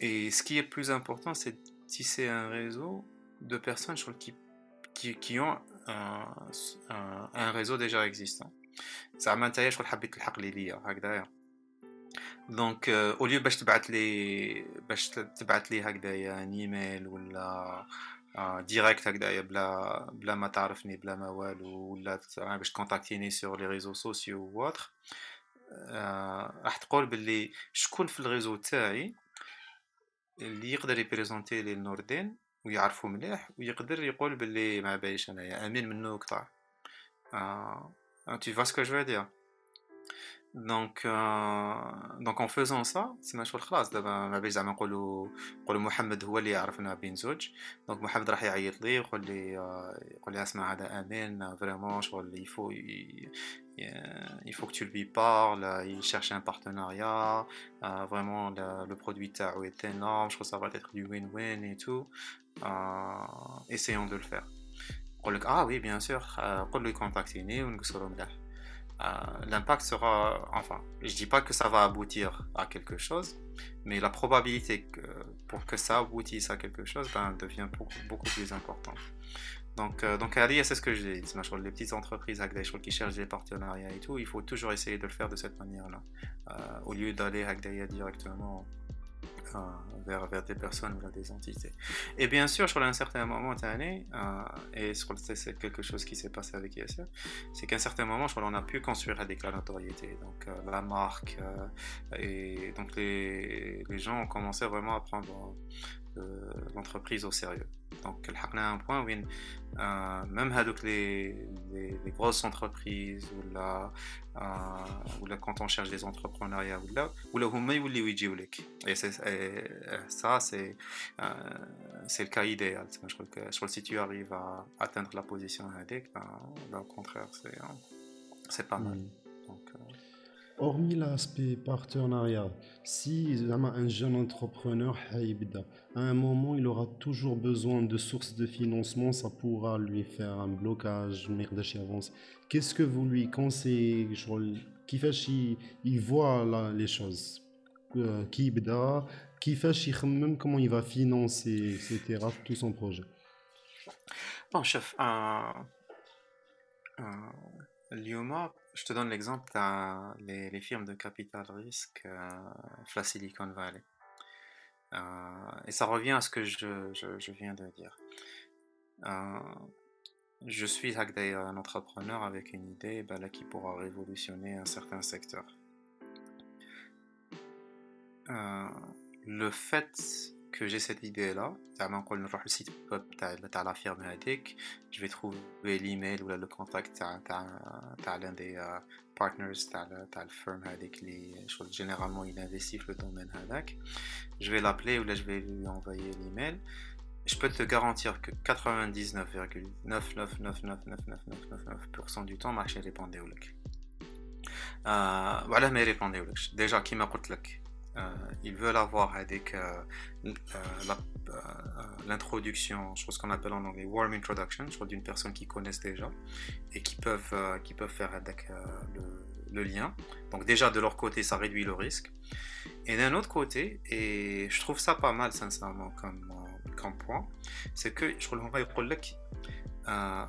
S4: Et ce qui est plus important, c'est tisser un réseau de personnes qui, qui, qui ont un, un, un, réseau déjà existant. Ça m'intéresse, je crois que je دونك اوليو باش تبعت لي باش تبعت لي هكذايا ايميل ولا ديريكت هكذايا بلا بلا ما تعرفني بلا ما والو ولا باش تكونتاكتيني سور لي ريزو سوسيو واتر راح تقول باللي شكون في الريزو تاعي اللي يقدر يبريزونتي لي النوردين ويعرفو مليح ويقدر يقول باللي ما بايش أنايا أمين منو قطع tu vois ce que je veux dire Donc, euh, donc en faisant ça, c'est ma chose خلاص دابا ما بين زعما نقولوا نقولوا محمد هو اللي يعرفنا بين زوج دونك محمد راح يعيط لي يقول لي يقول لي اسمع هذا امين فريمون شغل il faut il faut que tu lui parles il cherche un partenariat euh, vraiment le, le produit تاعو est énorme je crois que ça va être du win-win et tout euh, essayons de le faire يقول لك اه oui bien sûr قول له يكونتاكتيني ونقصروا مليح euh, l'impact sera, enfin, je dis pas que ça va aboutir à quelque chose, mais la probabilité pour que ça aboutisse à quelque chose ben, devient beaucoup, plus importante. Donc, euh, donc c'est ce que je dis. Les petites entreprises qui cherchent des partenariats et tout, il faut toujours essayer de le faire de cette manière-là. Euh, au lieu d'aller directement vers, vers des personnes ou des entités. Et bien sûr, sur un certain moment euh, et c'est quelque chose qui s'est passé avec ISR, c'est qu'à un certain moment, on a pu construire la notoriété, donc euh, la marque, euh, et donc les, les gens ont commencé vraiment à prendre l'entreprise au sérieux. Donc, on a un point où euh, même avec les, grosses entreprises ou là, euh, là quand on cherche des entrepreneuriats ou là, ou là, et, ça, c'est euh, le cas idéal. Je crois que si tu arrives à atteindre la position indique, ben, ben, au contraire, c'est pas mal.
S3: Hmm. Euh, Hormis l'aspect partenariat, si un jeune entrepreneur à un moment il aura toujours besoin de sources de financement, ça pourra lui faire un blocage, avance. Qu'est-ce que vous lui conseillez fait il voit les choses Qui qui fait même comment il va financer etc. tout son projet?
S4: Bon chef, un, un, je te donne l'exemple les, les firmes de capital risque euh, Silicon Valley. Euh, et ça revient à ce que je, viens de dire. Euh, je suis un entrepreneur avec une idée ben, là, qui pourra révolutionner un certain secteur. Euh, le fait que j'ai cette idée-là, le site web de la firme je vais trouver l'email ou le contact de l'un des euh, partners de la firme généralement il investit le domaine je vais l'appeler ou là je vais lui envoyer l'email je peux te garantir que 99,9999999% du temps marché répondait au voilà mais répondez déjà qui m'a euh, ils veulent avoir avec euh, euh, l'introduction, je ce qu'on appelle en anglais warm introduction, je d'une personne qui connaissent déjà et qui peuvent, qui peuvent faire avec le, lien. Donc déjà de leur côté, ça réduit le risque. Et d'un autre côté, et je trouve ça pas mal sincèrement comme, comme point, c'est que je trouve qu'on va euh,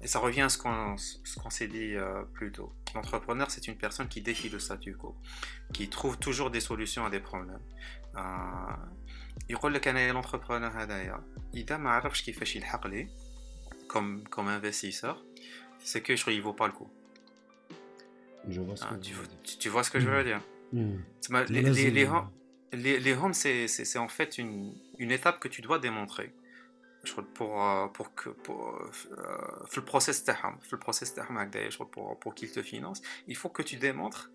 S4: et ça revient à ce qu'on s'est dit euh, plus tôt. L'entrepreneur, c'est une personne qui défie le statu quo, qui trouve toujours des solutions à des problèmes. يقول لك انا l'entrepreneur هذايا اذا ما عرفش كيفاش يلحق لي comme comme investisseur c'est que je ne vaut pas le coup
S3: je vois ce que
S4: tu, tu, tu, vois ce que je veux dire mm. les, les, les, les, les homes c'est en fait une, une étape que tu dois démontrer pour pour que pour le process le process pour pour qu'il te finance il faut que tu démontres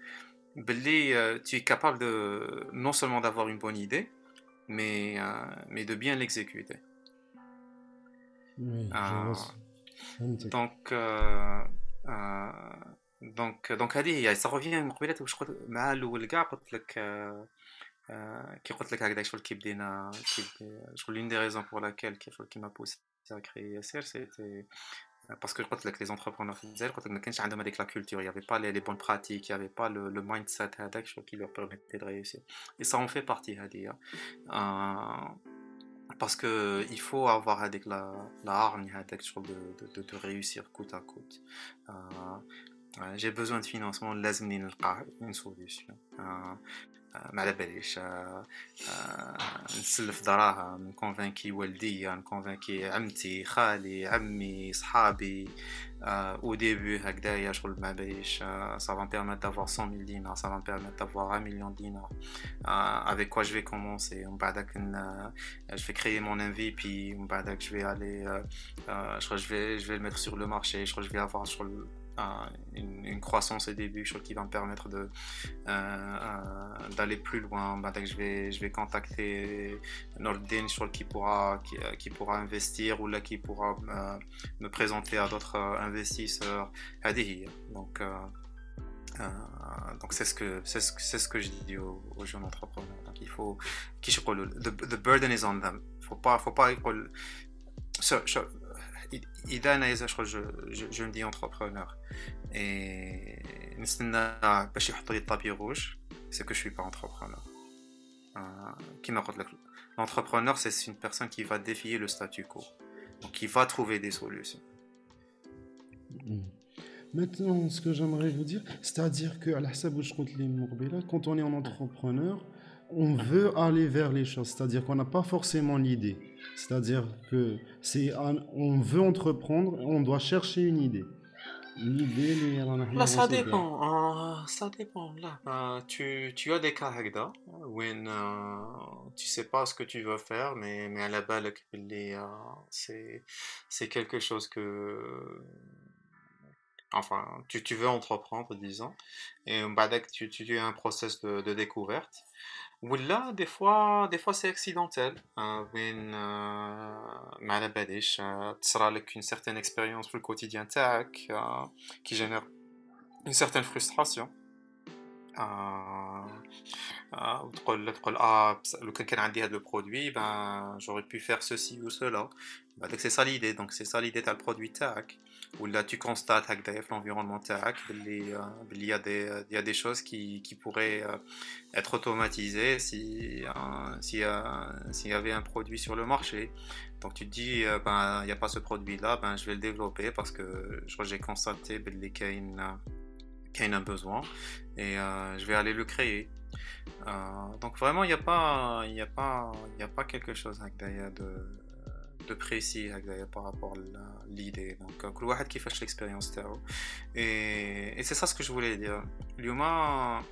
S4: que tu es capable de non seulement d'avoir une bonne idée mais mais de bien l'exécuter donc donc donc ça revient je crois mal ou le gars qui قلت لك هكذا شغل كي بدينا شغل l'une des raisons pour laquelle qui m'a poussé à créer ISR c'était parce que je crois que les entrepreneurs في الجزائر قلت لك ما كانش عندهم هذيك la culture il y avait pas les, les bonnes pratiques il y avait pas le, le mindset هذاك شغل qui leur permettait de réussir et ça en fait partie هذه euh, parce que il faut avoir avec la la hargne هذاك شغل de, de, de, de réussir coûte à coûte euh, j'ai besoin de financement لازمني نلقى une solution euh, ما على باليش نسلف دراهم نكونفانكي والدي نكونفانكي عمتي خالي عمي صحابي au début هكذايا شغل ما باليش ça va me permettre d'avoir 100 000 dinars ça va me permettre d'avoir 1 million de dinars avec quoi je vais commencer ومن بعدك je vais créer mon MVP ومن بعدك je vais aller je crois je vais je vais le mettre sur le marché je crois je vais avoir sur une, croissance au début chose qui va me permettre de d'aller plus loin. Bah, je vais je vais contacter Nordin qui pourra qui, qui, pourra investir ou là qui pourra me présenter à d'autres investisseurs. Donc donc c'est ce que c'est ce, ce, que je dis aux, jeunes entrepreneurs. Donc il faut qui the, the burden is on them. Faut pas faut pas إذا أنا إذا شغل جو, جو, جو مدي entrepreneur et نستنى باش يحط لي الطابي روج c'est que je suis pas entrepreneur كيما قلت لك l'entrepreneur c'est une personne qui va défier le statu quo donc qui va trouver des solutions
S3: Maintenant, ce que j'aimerais vous dire, c'est-à-dire que quand on est en entrepreneur, on veut aller vers les choses, c'est-à-dire qu'on n'a pas forcément l'idée. C'est-à-dire que c'est on veut entreprendre, on doit chercher une idée.
S4: L'idée, là, ça dépend. Ça dépend. Là, euh, tu, tu, as des cas où euh, tu sais pas ce que tu veux faire, mais, mais à la base, euh, c'est quelque chose que enfin, tu, tu veux entreprendre, disons, et bah, tu, tu as un process de, de découverte Là, des fois, des fois c'est accidentel. وين ما على باليش تصرى لك une certaine expérience في الكوتيديان تاعك qui génère une certaine frustration. وتقول تقول اه لو كان كان عندي هذا البرودوي ben j'aurais pu faire ceci ou cela. Bah, c'est ça l'idée, donc c'est ça l'idée t'as le produit tac où là tu constates avec l'environnement il y a des il y a des choses qui, qui pourraient euh, être automatisées si s'il y avait un produit sur le marché donc tu te dis euh, ben il n'y a pas ce produit là ben je vais le développer parce que je j'ai constaté qu'il y a besoin. Et euh, je vais aller le créer. Donc vraiment il n'y a pas y a pas y a pas quelque chose de de précis par rapport à l'idée. Donc كل qui fait l'expérience et, et c'est ça ce que je voulais dire. Lyuma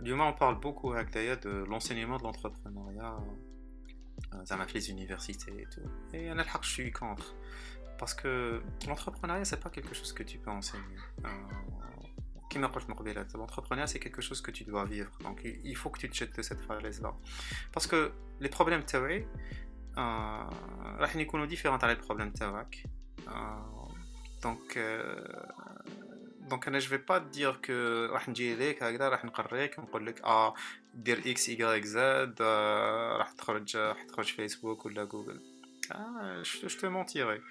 S4: on parle beaucoup de l'enseignement de l'entrepreneuriat ça m'a fait les universités et tout. Et je suis contre. Parce que l'entrepreneuriat c'est pas quelque chose que tu peux enseigner l'entrepreneuriat c'est quelque chose que tu dois vivre donc il faut que tu te jettes de cette falaise là parce que les problèmes théoriques راح يكونوا ديفيرونت على البروبليم تاعك دونك دونك انا جو في با دير كو راح نجي ليك هكذا راح نقريك ونقول لك اه دير اكس اي زد راح تخرج راح تخرج فيسبوك ولا جوجل اه جو تو مونتيري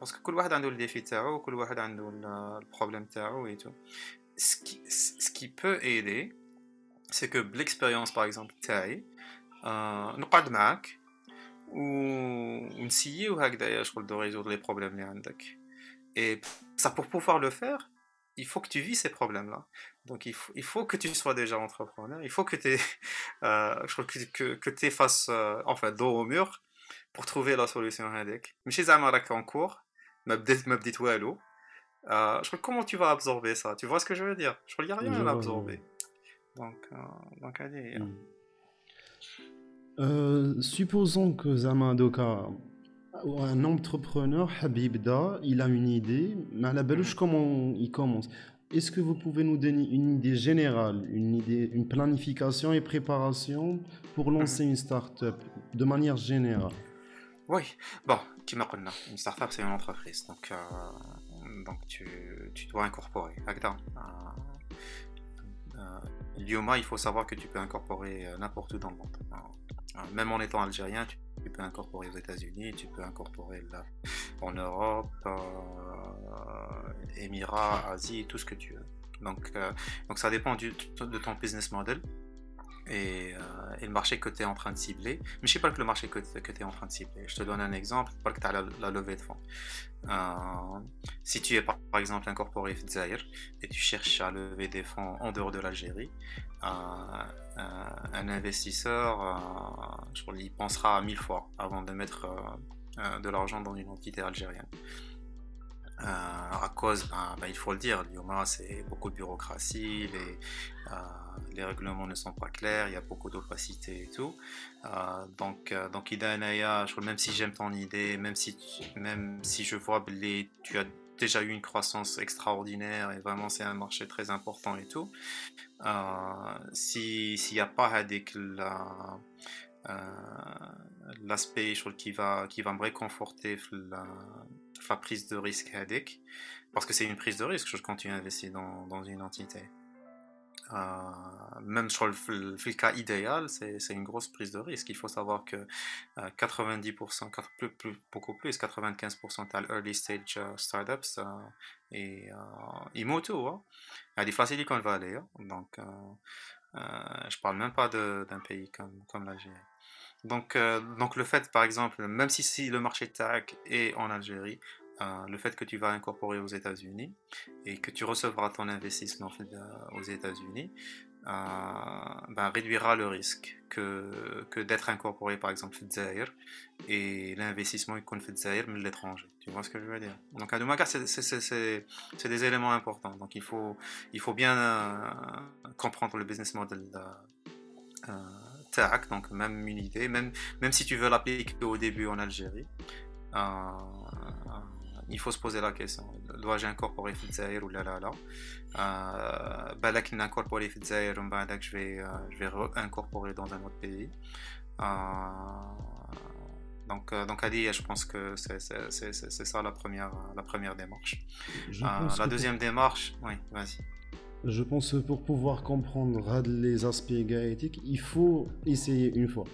S4: باسكو كل واحد عنده الديفي تاعو كل واحد عنده البروبليم تاعو اي تو ce qui peut aider c'est que l'expérience par exemple تاعي نقعد معاك ونسيو هكذايا شغل دو résoudre les problèmes اللي عندك et ça pour pouvoir le faire il faut que tu vis ces problèmes là donc il faut, il faut que tu sois déjà entrepreneur il faut que tu euh, que, que, que tu fasses euh, enfin dos au mur pour trouver la solution هذيك ماشي زعما راك en cours ما بديت ما بديت والو euh, je crois comment tu vas absorber ça tu vois ce que je veux dire je crois qu'il n'y a rien à absorber donc euh, donc allez mm.
S3: Euh, supposons que Zamadoka, un entrepreneur, Habibda, il a une idée, mais à la belouche, comment il commence Est-ce que vous pouvez nous donner une idée générale, une, idée, une planification et préparation pour lancer une start-up de manière générale
S4: Oui, bon, m'as une start-up c'est une entreprise, donc, euh, donc tu, tu, dois incorporer. Agda, euh, Lioma, il faut savoir que tu peux incorporer n'importe où dans le monde. Même en étant algérien, tu, peux incorporer aux États-Unis, tu peux incorporer là, en Europe, euh, Émirats, Asie, tout ce que tu veux. Donc, euh, donc ça dépend de ton business model. Et, euh, et, le marché que tu es en train de cibler. Mais je sais pas que le marché que, tu es en train de cibler. Je te donne un exemple, pas que tu as la, levée de fonds. Euh, si tu es par, exemple incorporé Zaire et tu cherches à lever des fonds en dehors de l'Algérie, euh, un investisseur, je crois, il pensera mille fois avant de mettre de l'argent dans une entité algérienne. Euh, à cause, ben, ben, il faut le dire, l'IOMA c'est beaucoup de bureaucratie, les, euh, les règlements ne sont pas clairs, il y a beaucoup d'opacité et tout. Euh, donc, donc Ida même si j'aime ton idée, même si, même si je vois les, tu as déjà eu une croissance extraordinaire et vraiment c'est un marché très important et tout. S'il n'y a pas avec l'aspect qui va, qui va me réconforter la, prise de risque avec, parce que c'est une prise de risque je continue à investir dans, dans une entité. Euh, même sur le, cas idéal, c'est une grosse prise de risque. Il faut savoir que 90%, euh, plus, beaucoup plus, 95% à early stage uh, startups uh, et uh, tout. Hein. A des Silicon Valley. Hein. Donc, je parle même pas d'un pays comme, comme l'Algérie. Donc, donc le fait, par exemple, même si, si le marché tech est en Algérie, euh, le fait que tu vas incorporer aux États-Unis et que tu recevras ton investissement aux États-Unis euh, ben, réduira le risque que, que d'être incorporé par exemple Zaire et l'investissement qu'on fait Zaire mais de l'étranger. Tu vois ce que je veux dire? Donc à Doumaga, c'est des éléments importants. Donc il faut, il faut bien euh, comprendre le business model de TAC, donc même une idée, même, même si tu veux l'appliquer au début en Algérie il faut se poser la question. Dois-je incorporer Fidzaïr ou là là là euh, balak incorporer Fidzaïr je vais euh, je vais incorporer dans un autre pays. Euh, donc euh, donc Ali je pense que c'est ça la première la première démarche. La deuxième démarche oui vas-y
S3: je pense que pour pouvoir comprendre les aspects gaétiques, il faut essayer une fois.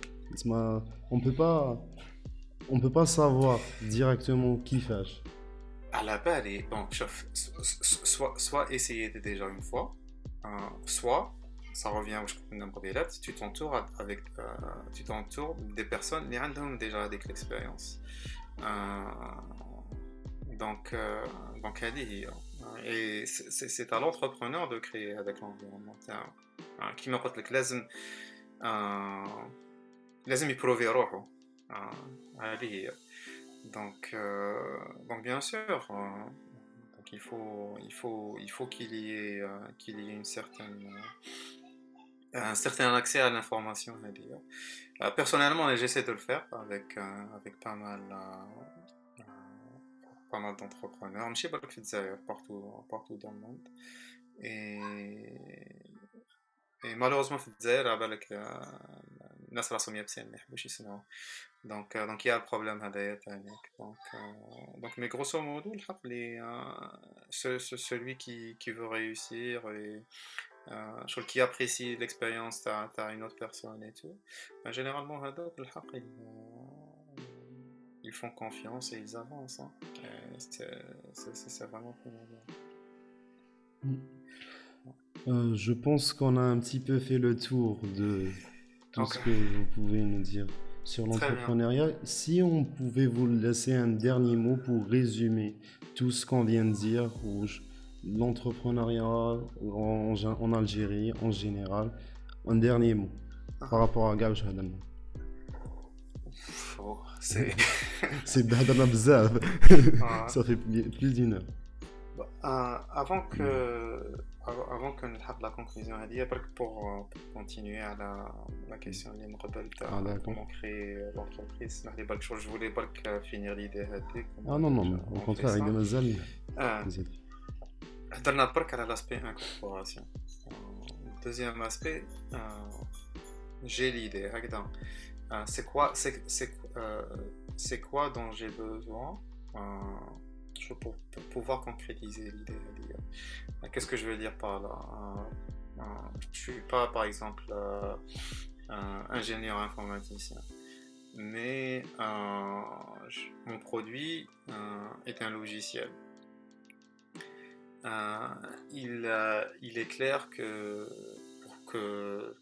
S3: On peut pas, on peut pas savoir directement qui fâche
S4: à la base, bon, soit, essayer déjà une fois, euh, soit ça revient au tu t'entoures avec euh, tu t'entoures des personnes qui ont déjà avec l'expérience. Euh, donc, donc et c'est à l'entrepreneur de créer avec l'environnement. Qui m'a dit que لازم لازم يبروفي روحه هذه هي donc, euh, donc bien sûr, euh, donc il faut, il faut, il faut qu'il y ait, euh, qu'il y ait une certaine, un certain accès à l'information. personnellement, j'essaie de le faire avec, avec pas mal, pas mal d'entrepreneurs. Je sais pas partout, partout dans le monde. Et, et malheureusement, avec الناس راسهم يابسين ما يحبوش يسمعوا دونك دونك يا البروبليم هذايا تاعك دونك دونك مي غروسو مودو الحق لي celui qui, qui veut réussir et euh, qui apprécie l'expérience t'as une autre personne et tout ben, généralement هذوك الحق ils, ils font confiance et ils avancent hein. c'est vraiment primordial
S3: mm. euh, je pense qu'on a un petit peu fait le tour de tout ce que vous pouvez nous dire sur l'entrepreneuriat. Si on pouvait vous laisser un dernier mot pour résumer tout ce qu'on vient de dire, l'entrepreneuriat en, en, Algérie en général, un dernier mot par rapport à Gauche
S4: oh, c'est
S3: c'est ça fait plus d'une heure.
S4: Bah, euh, avant que avant que nous la conclusion pour, euh, pour continuer à la, la question de ah, comment créer l'entreprise je voulais pas finir l'idée
S3: ah non non au contraire il y a des
S4: هضرنا برك على l'aspect incorporation deuxième aspect euh, j'ai l'idée c'est quoi c'est quoi dont j'ai besoin? Pour, pouvoir concrétiser l'idée. Euh, qu'est-ce que je veux dire par là? Euh, euh, Je ne suis pas, par exemple, ingénieur informaticien, mais mon produit est un logiciel. il, est clair que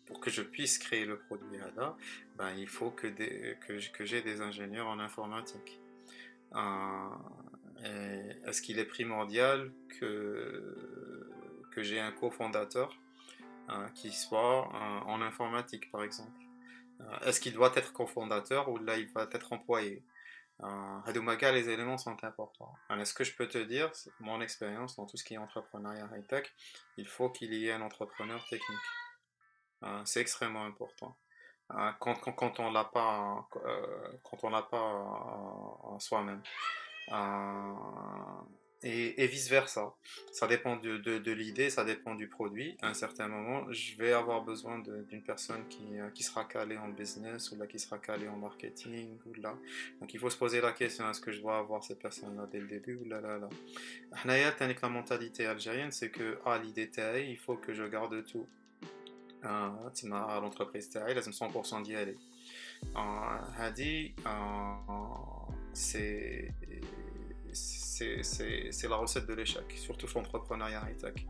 S4: pour que je puisse créer le produit ADA, ben, il faut que, j'ai des ingénieurs en informatique. Est-ce qu'il est primordial que, j'ai un cofondateur hein, qui soit hein, en informatique, par exemple? Euh, Est-ce qu'il doit être cofondateur ou là il va être employé? Hadoumaka, les éléments sont importants. Est-ce que je peux te dire, mon expérience dans tout ce qui est entrepreneuriat high-tech, il faut qu'il y ait un entrepreneur technique. C'est extrêmement important. Quand, quand, quand on l'a pas, euh, quand on l'a pas soi-même. Euh, et, vice-versa. Ça dépend de, l'idée, ça dépend du produit. À un certain moment, je vais avoir besoin d'une personne qui, euh, qui, sera calée en business ou là qui sera calée en marketing. Ou là. Donc il faut se poser la question, est-ce que je dois avoir cette personne-là dès le début ou là là là. La mentalité algérienne, c'est que à l'idée il faut que je garde tout. à l'entreprise تاعي لازم 100% d'y aller. هذه c'est c'est la recette de l'échec, surtout l'entrepreneuriat high-tech.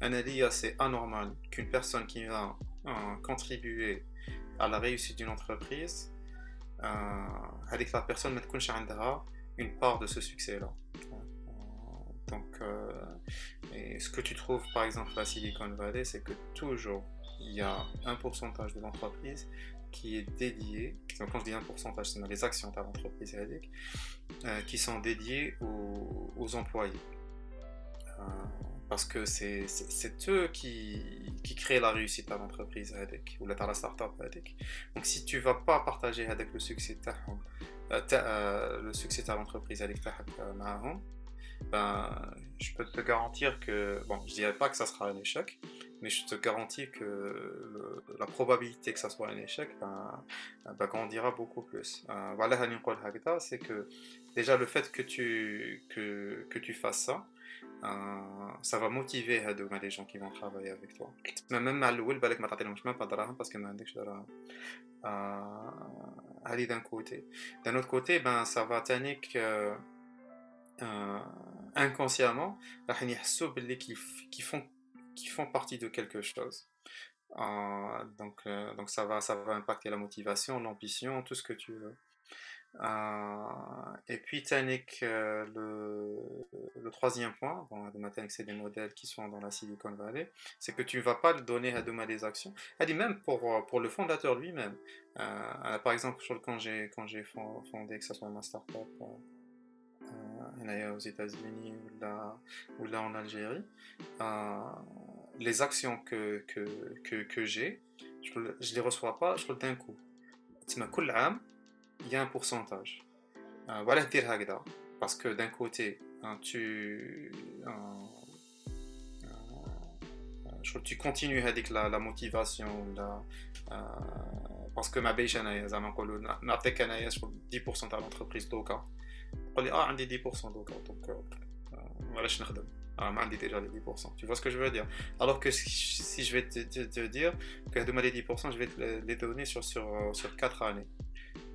S4: Un idée c'est anormal qu'une personne qui va euh, contribuer à la réussite d'une entreprise, euh, avec la personne ne une part de ce succès-là. Donc, euh, et ce que tu trouves par exemple à Silicon Valley, c'est que toujours il y a un pourcentage de l'entreprise qui est dédié, quand je dis un pourcentage, c'est dans les actions de l'entreprise euh, qui sont dédiées aux, employés. Euh, parce que c'est eux qui, créent la réussite à l'entreprise ou à la startup. Donc si tu vas pas partager avec le succès de euh, le succès de l'entreprise avec ben, je peux te garantir que, bon, je dirais pas que ça sera un échec, mais je te garantis que la probabilité que ça soit un échec ben, ben, grandira beaucoup plus. Euh, voilà, c'est que déjà le fait que tu, que, que tu fasses ça, euh, ça va motiver les gens qui vont travailler avec toi. Même à ma t'attends même pas d'argent parce que je aller d'un côté. D'un autre côté, ben ça va t'amener que euh, inconsciemment qui font qui font partie de quelque chose euh, donc euh, donc ça va ça va impacter la motivation l'ambition tout ce que tu veux et puis Tanik, le, le troisième point, bon, c'est des modèles qui sont dans la Silicon Valley, c'est que tu ne vas pas donner à demain des actions. Elle dit même pour, pour le fondateur lui-même. par exemple, quand j'ai fondé, que ce soit ma startup, aux États-Unis ou là, ou là en Algérie, euh, les actions que, que, que, j'ai, je ne les reçois pas je d'un coup. Il y a un pourcentage. Euh, voilà parce que d'un côté, hein, tu, euh, tu continues avec la, motivation, la, parce que ma béche, je 10% à l'entreprise. قول لي اه عندي 10% دوكا دونك علاش نخدم اه ما عندي ديجا لي 10% tu vois ce que je veux dire alors que si, je vais te, te, te dire que هذوما لي 10% je vais te les donner sur sur sur 4 années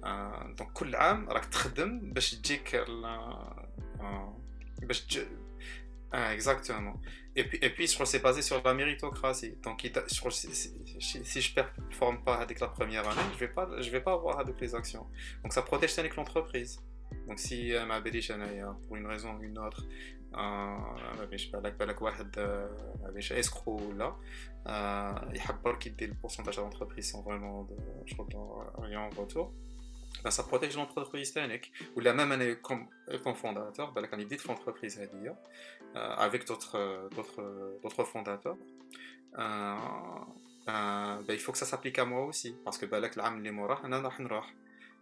S4: آه دونك كل عام راك تخدم باش تجيك آه باش تج... Ah, exactement. Et puis, et puis, je crois que c'est basé sur la méritocratie. Donc, je crois, si, si, si je ne performe pas avec la première année, je ne vais, pas, je vais pas avoir avec les actions. Donc, ça protège avec l'entreprise. Donc si euh, ma belle pour une raison ou une autre, باش بالك بالك واحد باش escroc là يحبر كي يدير البورسونتاج de l'entreprise sans vraiment rien en retour ben, ça protège l'entreprise تانيك ولا même انا comme, comme fondateur بالك راني بديت في l'entreprise هذه avec d'autres d'autres d'autres fondateurs ben, il faut que ça s'applique à moi aussi parce que بالك العام اللي موراه انا راح نروح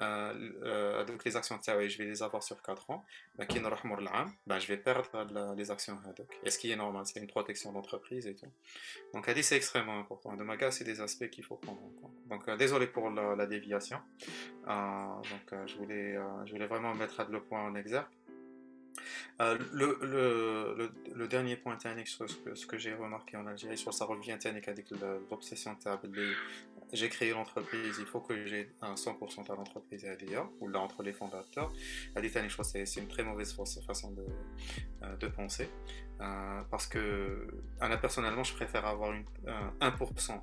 S4: euh, euh, donc les actions je vais les avoir sur 4 ans, ben, je vais perdre les actions Et ce qui est normal, c'est une protection d'entreprise et tout. Donc c'est extrêmement important. De Maga, c'est des aspects qu'il faut prendre en compte. Donc euh, désolé pour la, déviation. donc je, voulais, je voulais vraiment mettre le point en exergue. Euh, le, le, le, dernier point technique ce que, j'ai remarqué en Algérie, sur ça revient technique avec l'obsession de j'ai créé l'entreprise, il faut que j'ai un 100% à l'entreprise d'ailleurs, ou là entre les fondateurs. je crois que c'est une très mauvaise façon de, euh, penser, euh, parce que personnellement, je préfère avoir une, 1%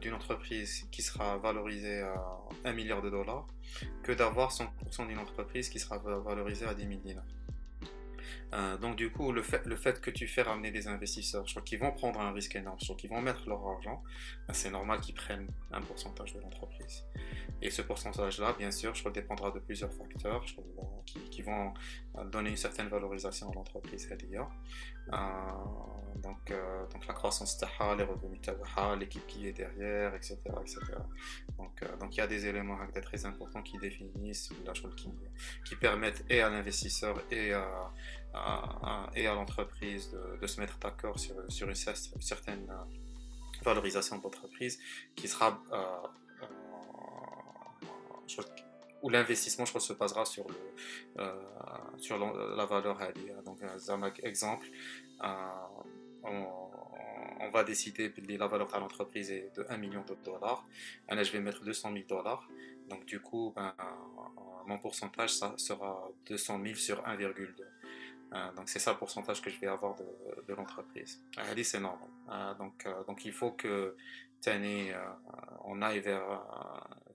S4: d'une entreprise qui sera valorisée à 1 milliard de dollars que d'avoir 100% d'une entreprise qui sera valorisée à 10 000 dinars. Euh, donc du coup, le fait, que tu fais ramener des investisseurs, je crois qu'ils vont prendre un risque énorme, je crois qu'ils vont mettre leur argent, ben, c'est normal qu'ils prennent un pourcentage de l'entreprise. Et ce pourcentage-là, bien sûr, je crois, dépendra de plusieurs facteurs qui, vont donner une certaine valorisation à l'entreprise d'ailleurs. Euh, donc, euh, donc la croissance les revenus l'équipe qui est derrière, etc. etc. Donc, donc il y a des éléments très importants qui définissent, qui, qui permettent et à l'investisseur et à, et à l'entreprise de, se mettre d'accord sur, sur une, certaine valorisation de l'entreprise qui sera où l'investissement je crois, se basera sur, le, euh, sur la, valeur réelle. Donc, un exemple, euh, on, va décider que la valeur de l'entreprise est de 1 million de dollars. Là, je vais mettre 200 000 dollars. Donc, du coup, ben, mon pourcentage ça sera 200 000 sur 1,2. Euh, donc c'est ça le pourcentage que je vais avoir de, de l'entreprise. C'est normal. donc, donc il faut que année, on aille vers,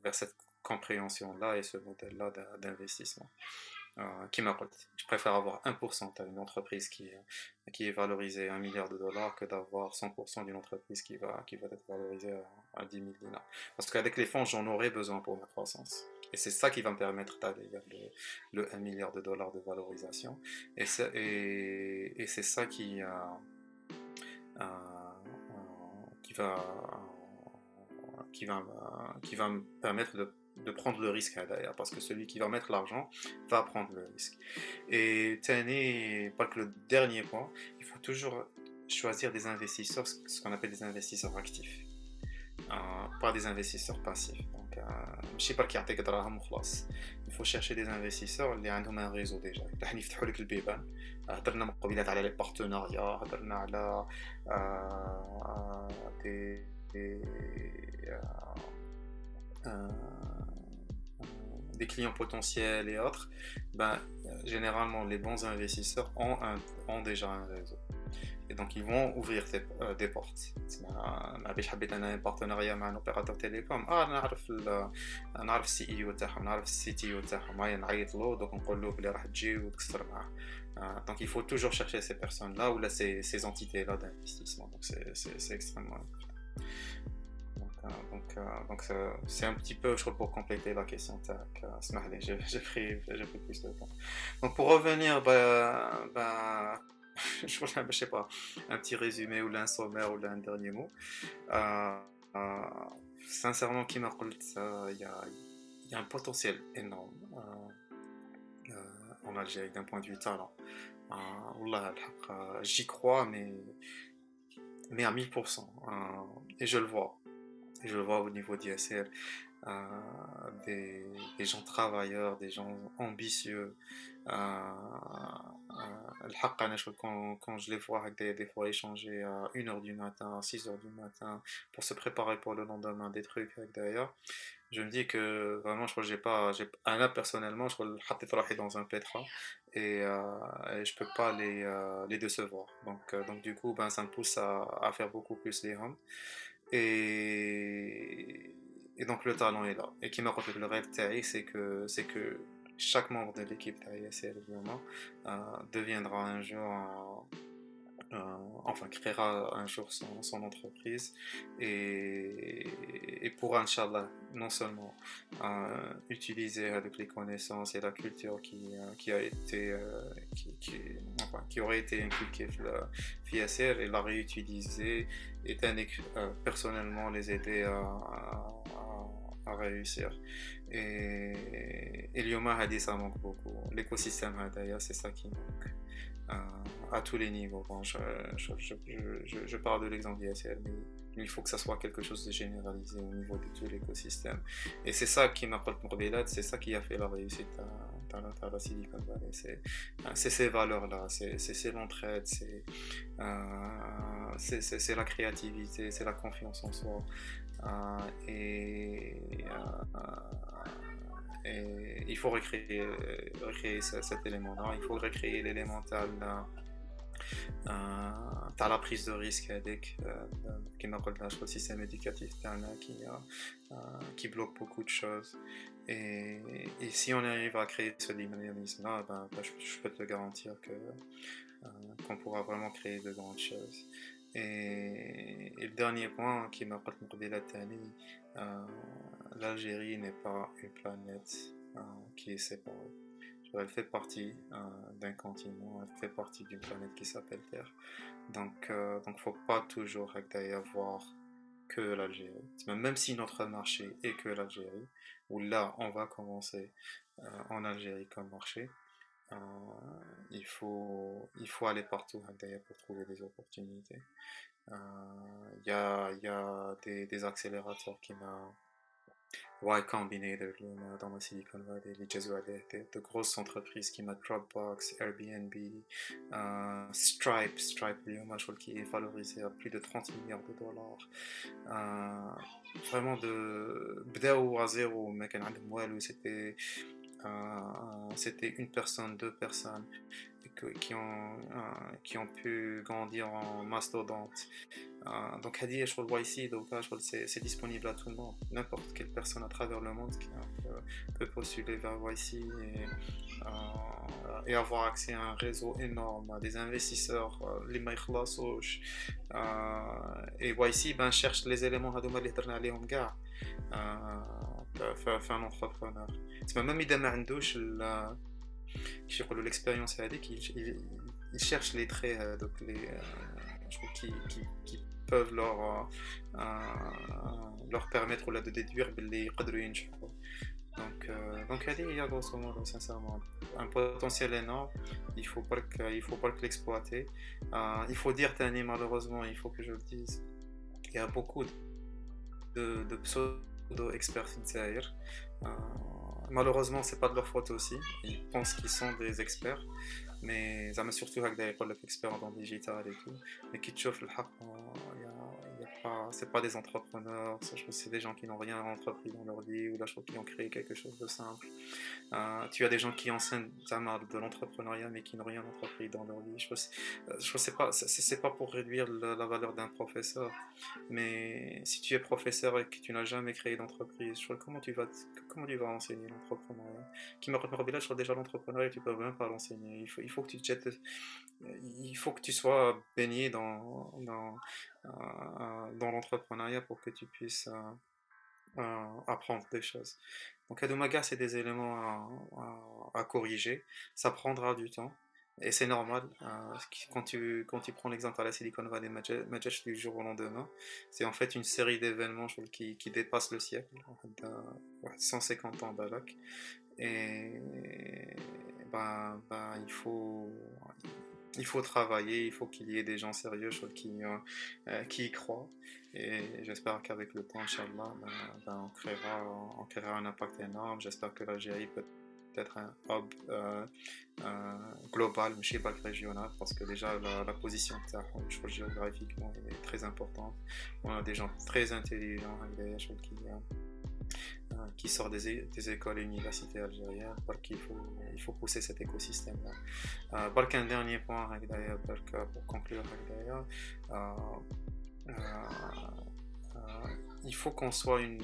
S4: vers cette compréhension-là et ce modèle-là d'investissement. Euh, qui. Je préfère avoir 1% d'une entreprise qui, qui est valorisée à 1 milliard de dollars que d'avoir 100% d'une entreprise qui va, qui va être valorisée à, 10 000 dinars. Parce qu'avec les fonds, j'en aurai besoin pour ma croissance. Et c'est ça qui va me permettre d'aller vers le, 1 milliard de dollars de valorisation. Et c'est et, c'est ça qui, euh, euh, qui, va, qui va, qui va me permettre de, de prendre le risque d'ailleurs, parce que celui qui va mettre l'argent va prendre le risque. Et pas que le dernier point, il faut toujours choisir des investisseurs, ce qu'on appelle des investisseurs actifs. Euh, pas des investisseurs passifs. Donc, euh, je sais pas qui a Il faut chercher des investisseurs qui ont un réseau déjà. Ils ont le biban. Ils ont les partenariats. Ils ont euh, euh, des des, euh, des clients potentiels et autres, ben, euh, généralement les bons investisseurs ont, un, ont déjà un réseau. Et donc ils vont ouvrir des, euh, des portes. Je habite un partenariat avec un opérateur télécom. Ah, je connais le CEO, je connais le CTO, je connais donc on peut lui dire euh, Donc il faut toujours chercher ces personnes-là ou là, ces, ces entités-là d'investissement. Donc c'est extrêmement important donc, euh, donc c'est un petit peu, je crois, pour compléter la question. J'ai pris, pris plus de temps. Donc, pour revenir, bah, bah, je sais pas, un petit résumé ou un sommaire ou un dernier mot. Euh, sincèrement, qui m'a il y a, un potentiel énorme en Algérie d'un point de vue talent. J'y crois, mais, mais à 1000%. et je le vois je le vois au niveau d'ISR, euh, des, gens travailleurs, des gens ambitieux. Euh, euh, quand, quand, je les vois des, des fois échanger à 1h du matin, à 6h du matin, pour se préparer pour le lendemain, des trucs d'ailleurs, je me dis que vraiment, je crois que j'ai pas, j'ai, là personnellement, je crois que dans un pétra et, euh, et je peux pas les, euh, les décevoir. Donc, euh, donc du coup, ben, ça me pousse à, à faire beaucoup plus les hommes. Et, et donc le talent est là. Et qui m'a rappelé le rêve c'est que, c'est que chaque membre de l'équipe d'AISL euh, deviendra un jour euh, enfin créera un jour son, entreprise et, et Inch'Allah non seulement euh, utiliser avec les connaissances et la culture qui, euh, qui a été euh, qui, qui, enfin, aurait été inculquée via CR et la réutiliser et euh, personnellement les aider à, réussir. Et, et Lyoma a dit ça manque beaucoup. L'écosystème d'ailleurs c'est ça qui manque à tous les niveaux. Bon, je, parle de l'exemple d'ISL, mais il faut que ça soit quelque chose de généralisé au niveau de tout l'écosystème. Et c'est ça qui m'apporte Morbelat, c'est ça qui a fait la réussite dans la, la Silicon Valley. C'est ces valeurs-là, c'est l'entraide, euh, c'est la créativité, c'est la confiance en soi. Euh, et, euh, et, il faut recréer, recréer cet élément-là, il faut recréer l'élémental as la prise de risque avec qui le système éducatif qui, qui bloque beaucoup de choses. Et, si on arrive à créer ce dynamisme-là, ben, ben, je, peux te garantir que qu'on pourra vraiment créer de grandes choses. Et, le dernier point qui m'a dit la euh, l'Algérie n'est pas une planète euh, qui est séparée. Elle fait partie euh, d'un continent, elle fait partie d'une planète qui s'appelle Terre. Donc, euh, donc, faut pas toujours d'ailleurs voir que l'Algérie. Même si notre marché est que l'Algérie, où là, on va commencer en Algérie comme marché, euh, il, faut, il faut aller partout hein, d'ailleurs pour trouver des opportunités. Euh, il y, a, y a des, des accélérateurs qui m'a y Combinator, dans la Silicon Valley, les Jazz Valley, de, grosses entreprises qui mettent Dropbox, Airbnb, euh, Stripe, Stripe, je crois qui est valorisé à plus de 30 milliards de dollars. Euh, vraiment de bdao à zéro, mais c'était euh, euh, c'était une personne, deux personnes qui, ont, euh, qui ont pu grandir en mastodonte. Euh, donc, Hadi, je crois ici, donc c'est disponible à tout le monde. N'importe quelle personne à travers le monde qui peut, postuler vers YC et, euh, et, avoir accès à un réseau énorme, à des investisseurs, les et YC ben, cherche les éléments à demander faire un entrepreneur. C'est même il ما عندوش l'expérience il, il, cherche les traits euh, donc les, euh, qui, qui, qui, peuvent leur, euh, leur permettre là, de déduire les donc, euh, donc il y a grosso modo, sincèrement, un potentiel énorme. Il faut pas que, il faut pas l'exploiter. Euh, il faut dire, Tani, malheureusement, il faut que je le dise. Il y a beaucoup de, de pseudo-experts euh, malheureusement, c'est pas de leur faute aussi. Ils pensent qu'ils sont des experts, mais ça m'a surtout avec des experts dans digital et tout. Mais qui te le c'est pas des entrepreneurs, c'est des gens qui n'ont rien entrepris dans leur vie ou là, je qui ont créé quelque chose de simple. Euh, tu as des gens qui enseignent de l'entrepreneuriat mais qui n'ont rien entrepris dans leur vie. Je ne sais pas, c'est pas pour réduire la, valeur d'un professeur, mais si tu es professeur et que tu n'as jamais créé d'entreprise, comment tu vas comment tu vas enseigner l'entrepreneuriat? Qui me rappelle, je déjà l'entrepreneuriat, tu peux même pas l'enseigner. Il faut, il faut que tu jettes, il faut que tu sois baigné dans, euh, dans l'entrepreneuriat pour que tu puisses euh, euh, apprendre des choses. Donc Adomaga, c'est des éléments à, corriger. Ça prendra du temps. Et c'est normal, quand, tu, quand tu prends l'exemple à la Silicon Valley Majesh du jour au lendemain, c'est en fait une série d'événements qui, qui dépassent le siècle, 150 ans d'Alak. Et ben, ben, il faut, il faut travailler, il faut qu'il y ait des gens sérieux qui, euh, euh, qui y croient. Et j'espère qu'avec le temps, Inch'Allah, ben, ben, on, créera, on créera un impact énorme. J'espère que l'Algérie peut être un hub euh, global, mais pas régional, parce que déjà la, position de géographiquement est très importante. On a des gens très intelligents, qui euh, qui sort des, écoles et universités algériennes, parce qu'il faut, il faut pousser cet écosystème-là. Euh, qu'un dernier point, pour conclure, euh, il faut qu'on soit une,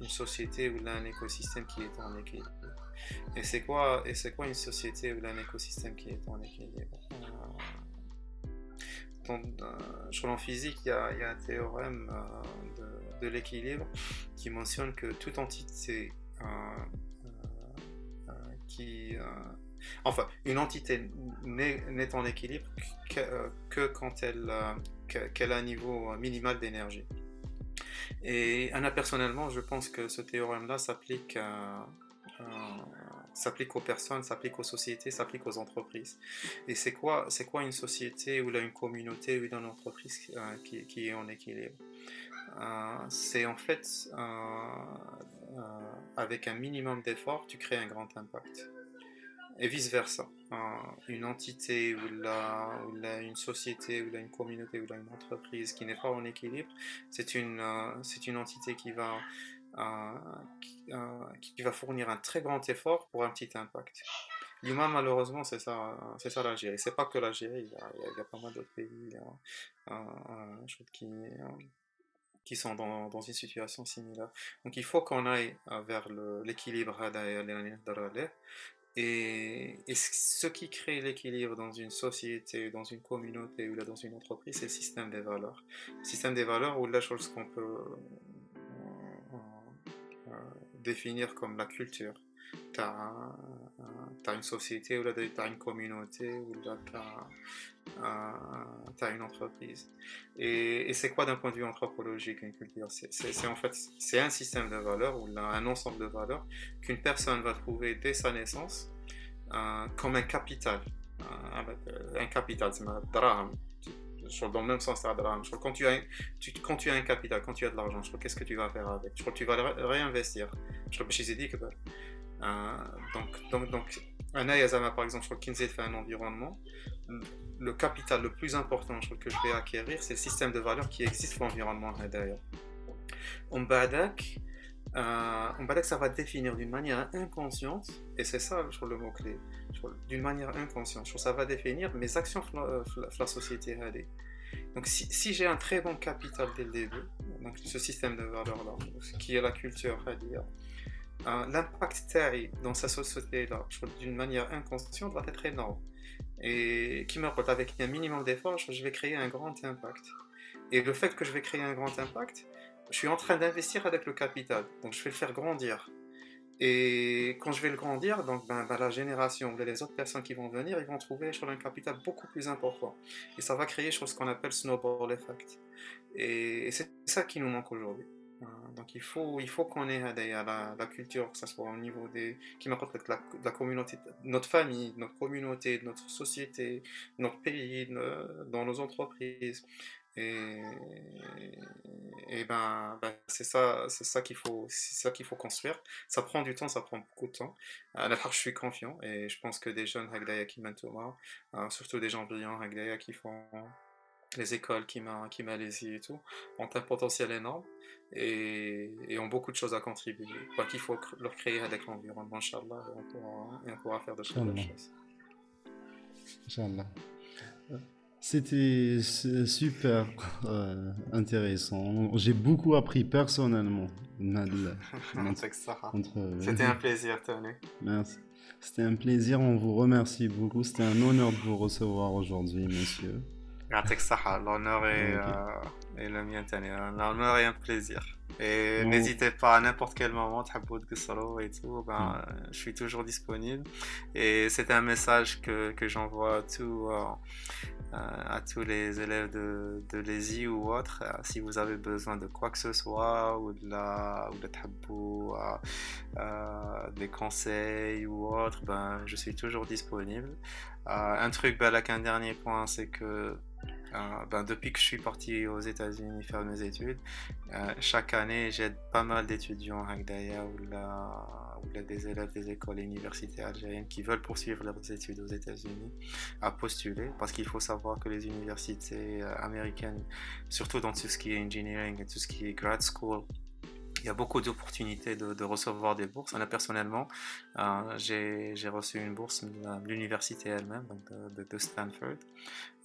S4: une, société a un écosystème qui est en équilibre. Et c'est quoi, et c'est quoi une société a un écosystème qui est en équilibre? Dans, en physique, il y, a, y, a, un théorème de de l'équilibre qui mentionne que toute entité euh, euh, qui euh, enfin une entité n'est en équilibre que, quand elle qu'elle a un niveau minimal d'énergie et Anna personnellement je pense que ce théorème là s'applique s'applique aux personnes, s'applique aux sociétés, s'applique aux entreprises. Et c'est quoi, c'est quoi une société ou là une communauté ou une entreprise qui, qui, est en équilibre? C'est en fait euh, euh, avec un minimum d'effort, tu crées un grand impact. Et vice-versa. une entité ou, la, ou une société ou une communauté ou une entreprise qui n'est pas en équilibre, c'est une, c'est une entité qui va, qui, qui, va fournir un très grand effort pour un petit impact. L'humain, malheureusement, c'est ça, c'est ça l'Algérie. C'est pas que l'Algérie, il, y a pas mal d'autres pays qui, qui sont dans, dans, une situation similaire. Donc il faut qu'on aille vers l'équilibre et, et, ce qui crée l'équilibre dans une société, dans une communauté ou dans une entreprise, c'est le système des valeurs. Le système des valeurs ou la chose qu'on peut euh, euh, définir comme la culture. Tu as, une société ou tu as une communauté ou tu as tu as une entreprise. Et, c'est quoi d'un point de vue anthropologique une culture C'est en fait c'est un système de valeurs ou un ensemble de valeurs qu'une personne va trouver dès sa naissance euh, comme un capital. Euh, un capital, c'est un drame. Dans le même sens, c'est un drame. Quand tu, as un, quand tu as un capital, quand tu as de l'argent, qu'est-ce que tu vas faire avec? Tu vas réinvestir. Je que je dit que donc, un Ayazama, par exemple, je crois que Kinsey fait un environnement le capital le plus important que je vais acquérir, c'est le système de valeurs qui existe pour l'environnement. On badak, euh, ça va définir d'une manière inconsciente, et c'est ça je le mot-clé, d'une manière inconsciente, ça va définir mes actions dans euh, la société. Donc si, j'ai un très bon capital dès le début, donc ce système de valeurs-là, qui est la culture, l'impact dans sa société-là, d'une manière inconsciente, va être énorme et qui me rapporte avec un minimum d'efforts, je vais créer un grand impact. Et le fait que je vais créer un grand impact, je suis en train d'investir avec le capital, donc je vais le faire grandir. Et quand je vais le grandir, donc ben, ben la génération, les autres personnes qui vont venir, ils vont trouver sur un capital beaucoup plus important. Et ça va créer ce qu'on appelle snowball effect. Et c'est ça qui nous manque aujourd'hui. Euh, donc il faut, il faut qu'on ait la, la, culture, que ce soit au niveau des, qui m'apporte la, communauté, notre famille, notre communauté, notre société, notre pays, dans nos entreprises. Et, ben, ben c'est ça, c'est ça qu'il faut, c'est ça qu'il faut construire. Ça prend du temps, ça prend beaucoup de temps. À la fois, je suis confiant et je pense que des jeunes Hagdaya qui euh, surtout des gens brillants Hagdaya qui font les écoles qui m'a qui Malaisie et tout ont un potentiel énorme et, et, ont beaucoup de choses à contribuer. Quoi qu'il faut leur créer avec l'environnement, Inch'Allah, et on pourra, et on pourra faire de très belles choses.
S3: Inch'Allah. C'était super euh, intéressant. J'ai beaucoup appris personnellement.
S4: C'était un plaisir, Tony.
S3: Merci. C'était un plaisir, on vous remercie beaucoup. C'était un honneur de vous recevoir aujourd'hui, monsieur.
S4: L'honneur est, euh, est le mien, L'honneur est un plaisir. Et n'hésitez pas à n'importe quel moment, et tout, ben, mm. je suis toujours disponible. Et c'est un message que, que j'envoie à, tout, euh, à tous les élèves de, de l'ESI ou autres. Euh, si vous avez besoin de quoi que ce soit, ou de la, ou de tabou, euh, des conseils ou autre, ben, je suis toujours disponible. un truc, ben, un dernier point, c'est que euh, ben, depuis que je suis parti aux États-Unis faire mes études, euh, chaque année j'aide pas mal d'étudiants là, ou des élèves des écoles et universités algériennes qui veulent poursuivre leurs études aux États-Unis à postuler parce qu'il faut savoir que les universités euh, américaines, surtout dans tout ce qui est engineering et tout ce qui est grad school, il y a beaucoup d'opportunités de, recevoir des bourses. Moi, personnellement, euh, j'ai reçu une bourse de l'université elle-même, de, Stanford.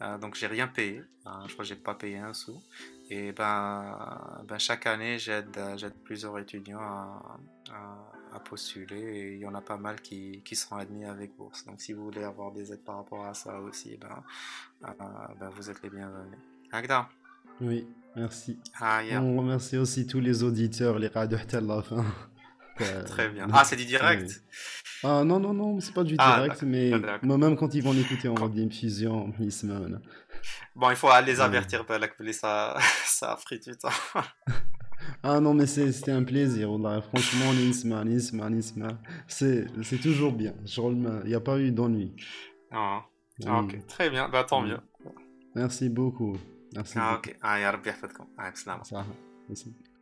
S4: Euh, donc, j'ai rien payé. Euh, je crois que j'ai pas payé un sou. Et ben, ben chaque année, j'aide plusieurs étudiants à, postuler. Et il y en a pas mal qui, qui sont admis avec bourse. Donc, si vous voulez avoir des aides par rapport à ça aussi, ben, ben vous êtes les bienvenus. Agda?
S3: Oui, merci. Ah, On remercie aussi tous les auditeurs, les radios à la fin.
S4: Très bien. Ah, c'est du direct
S3: Ah non, non, non, c'est pas du ah, direct, mais moi-même quand ils vont l'écouter, on va bien fusion,
S4: Bon, il faut les avertir, bah, ça, ça a pris du temps.
S3: ah non, mais c'était un plaisir. Franchement, Nisma, Nisma, Nisma, c'est toujours bien. Il n'y a pas eu d'ennui.
S4: Ah, ok, très bien, bah, tant mieux.
S3: Merci beaucoup.
S4: Merci. Ah, ok. Ah, ya Rabbi yahfadkom. Ah, salam.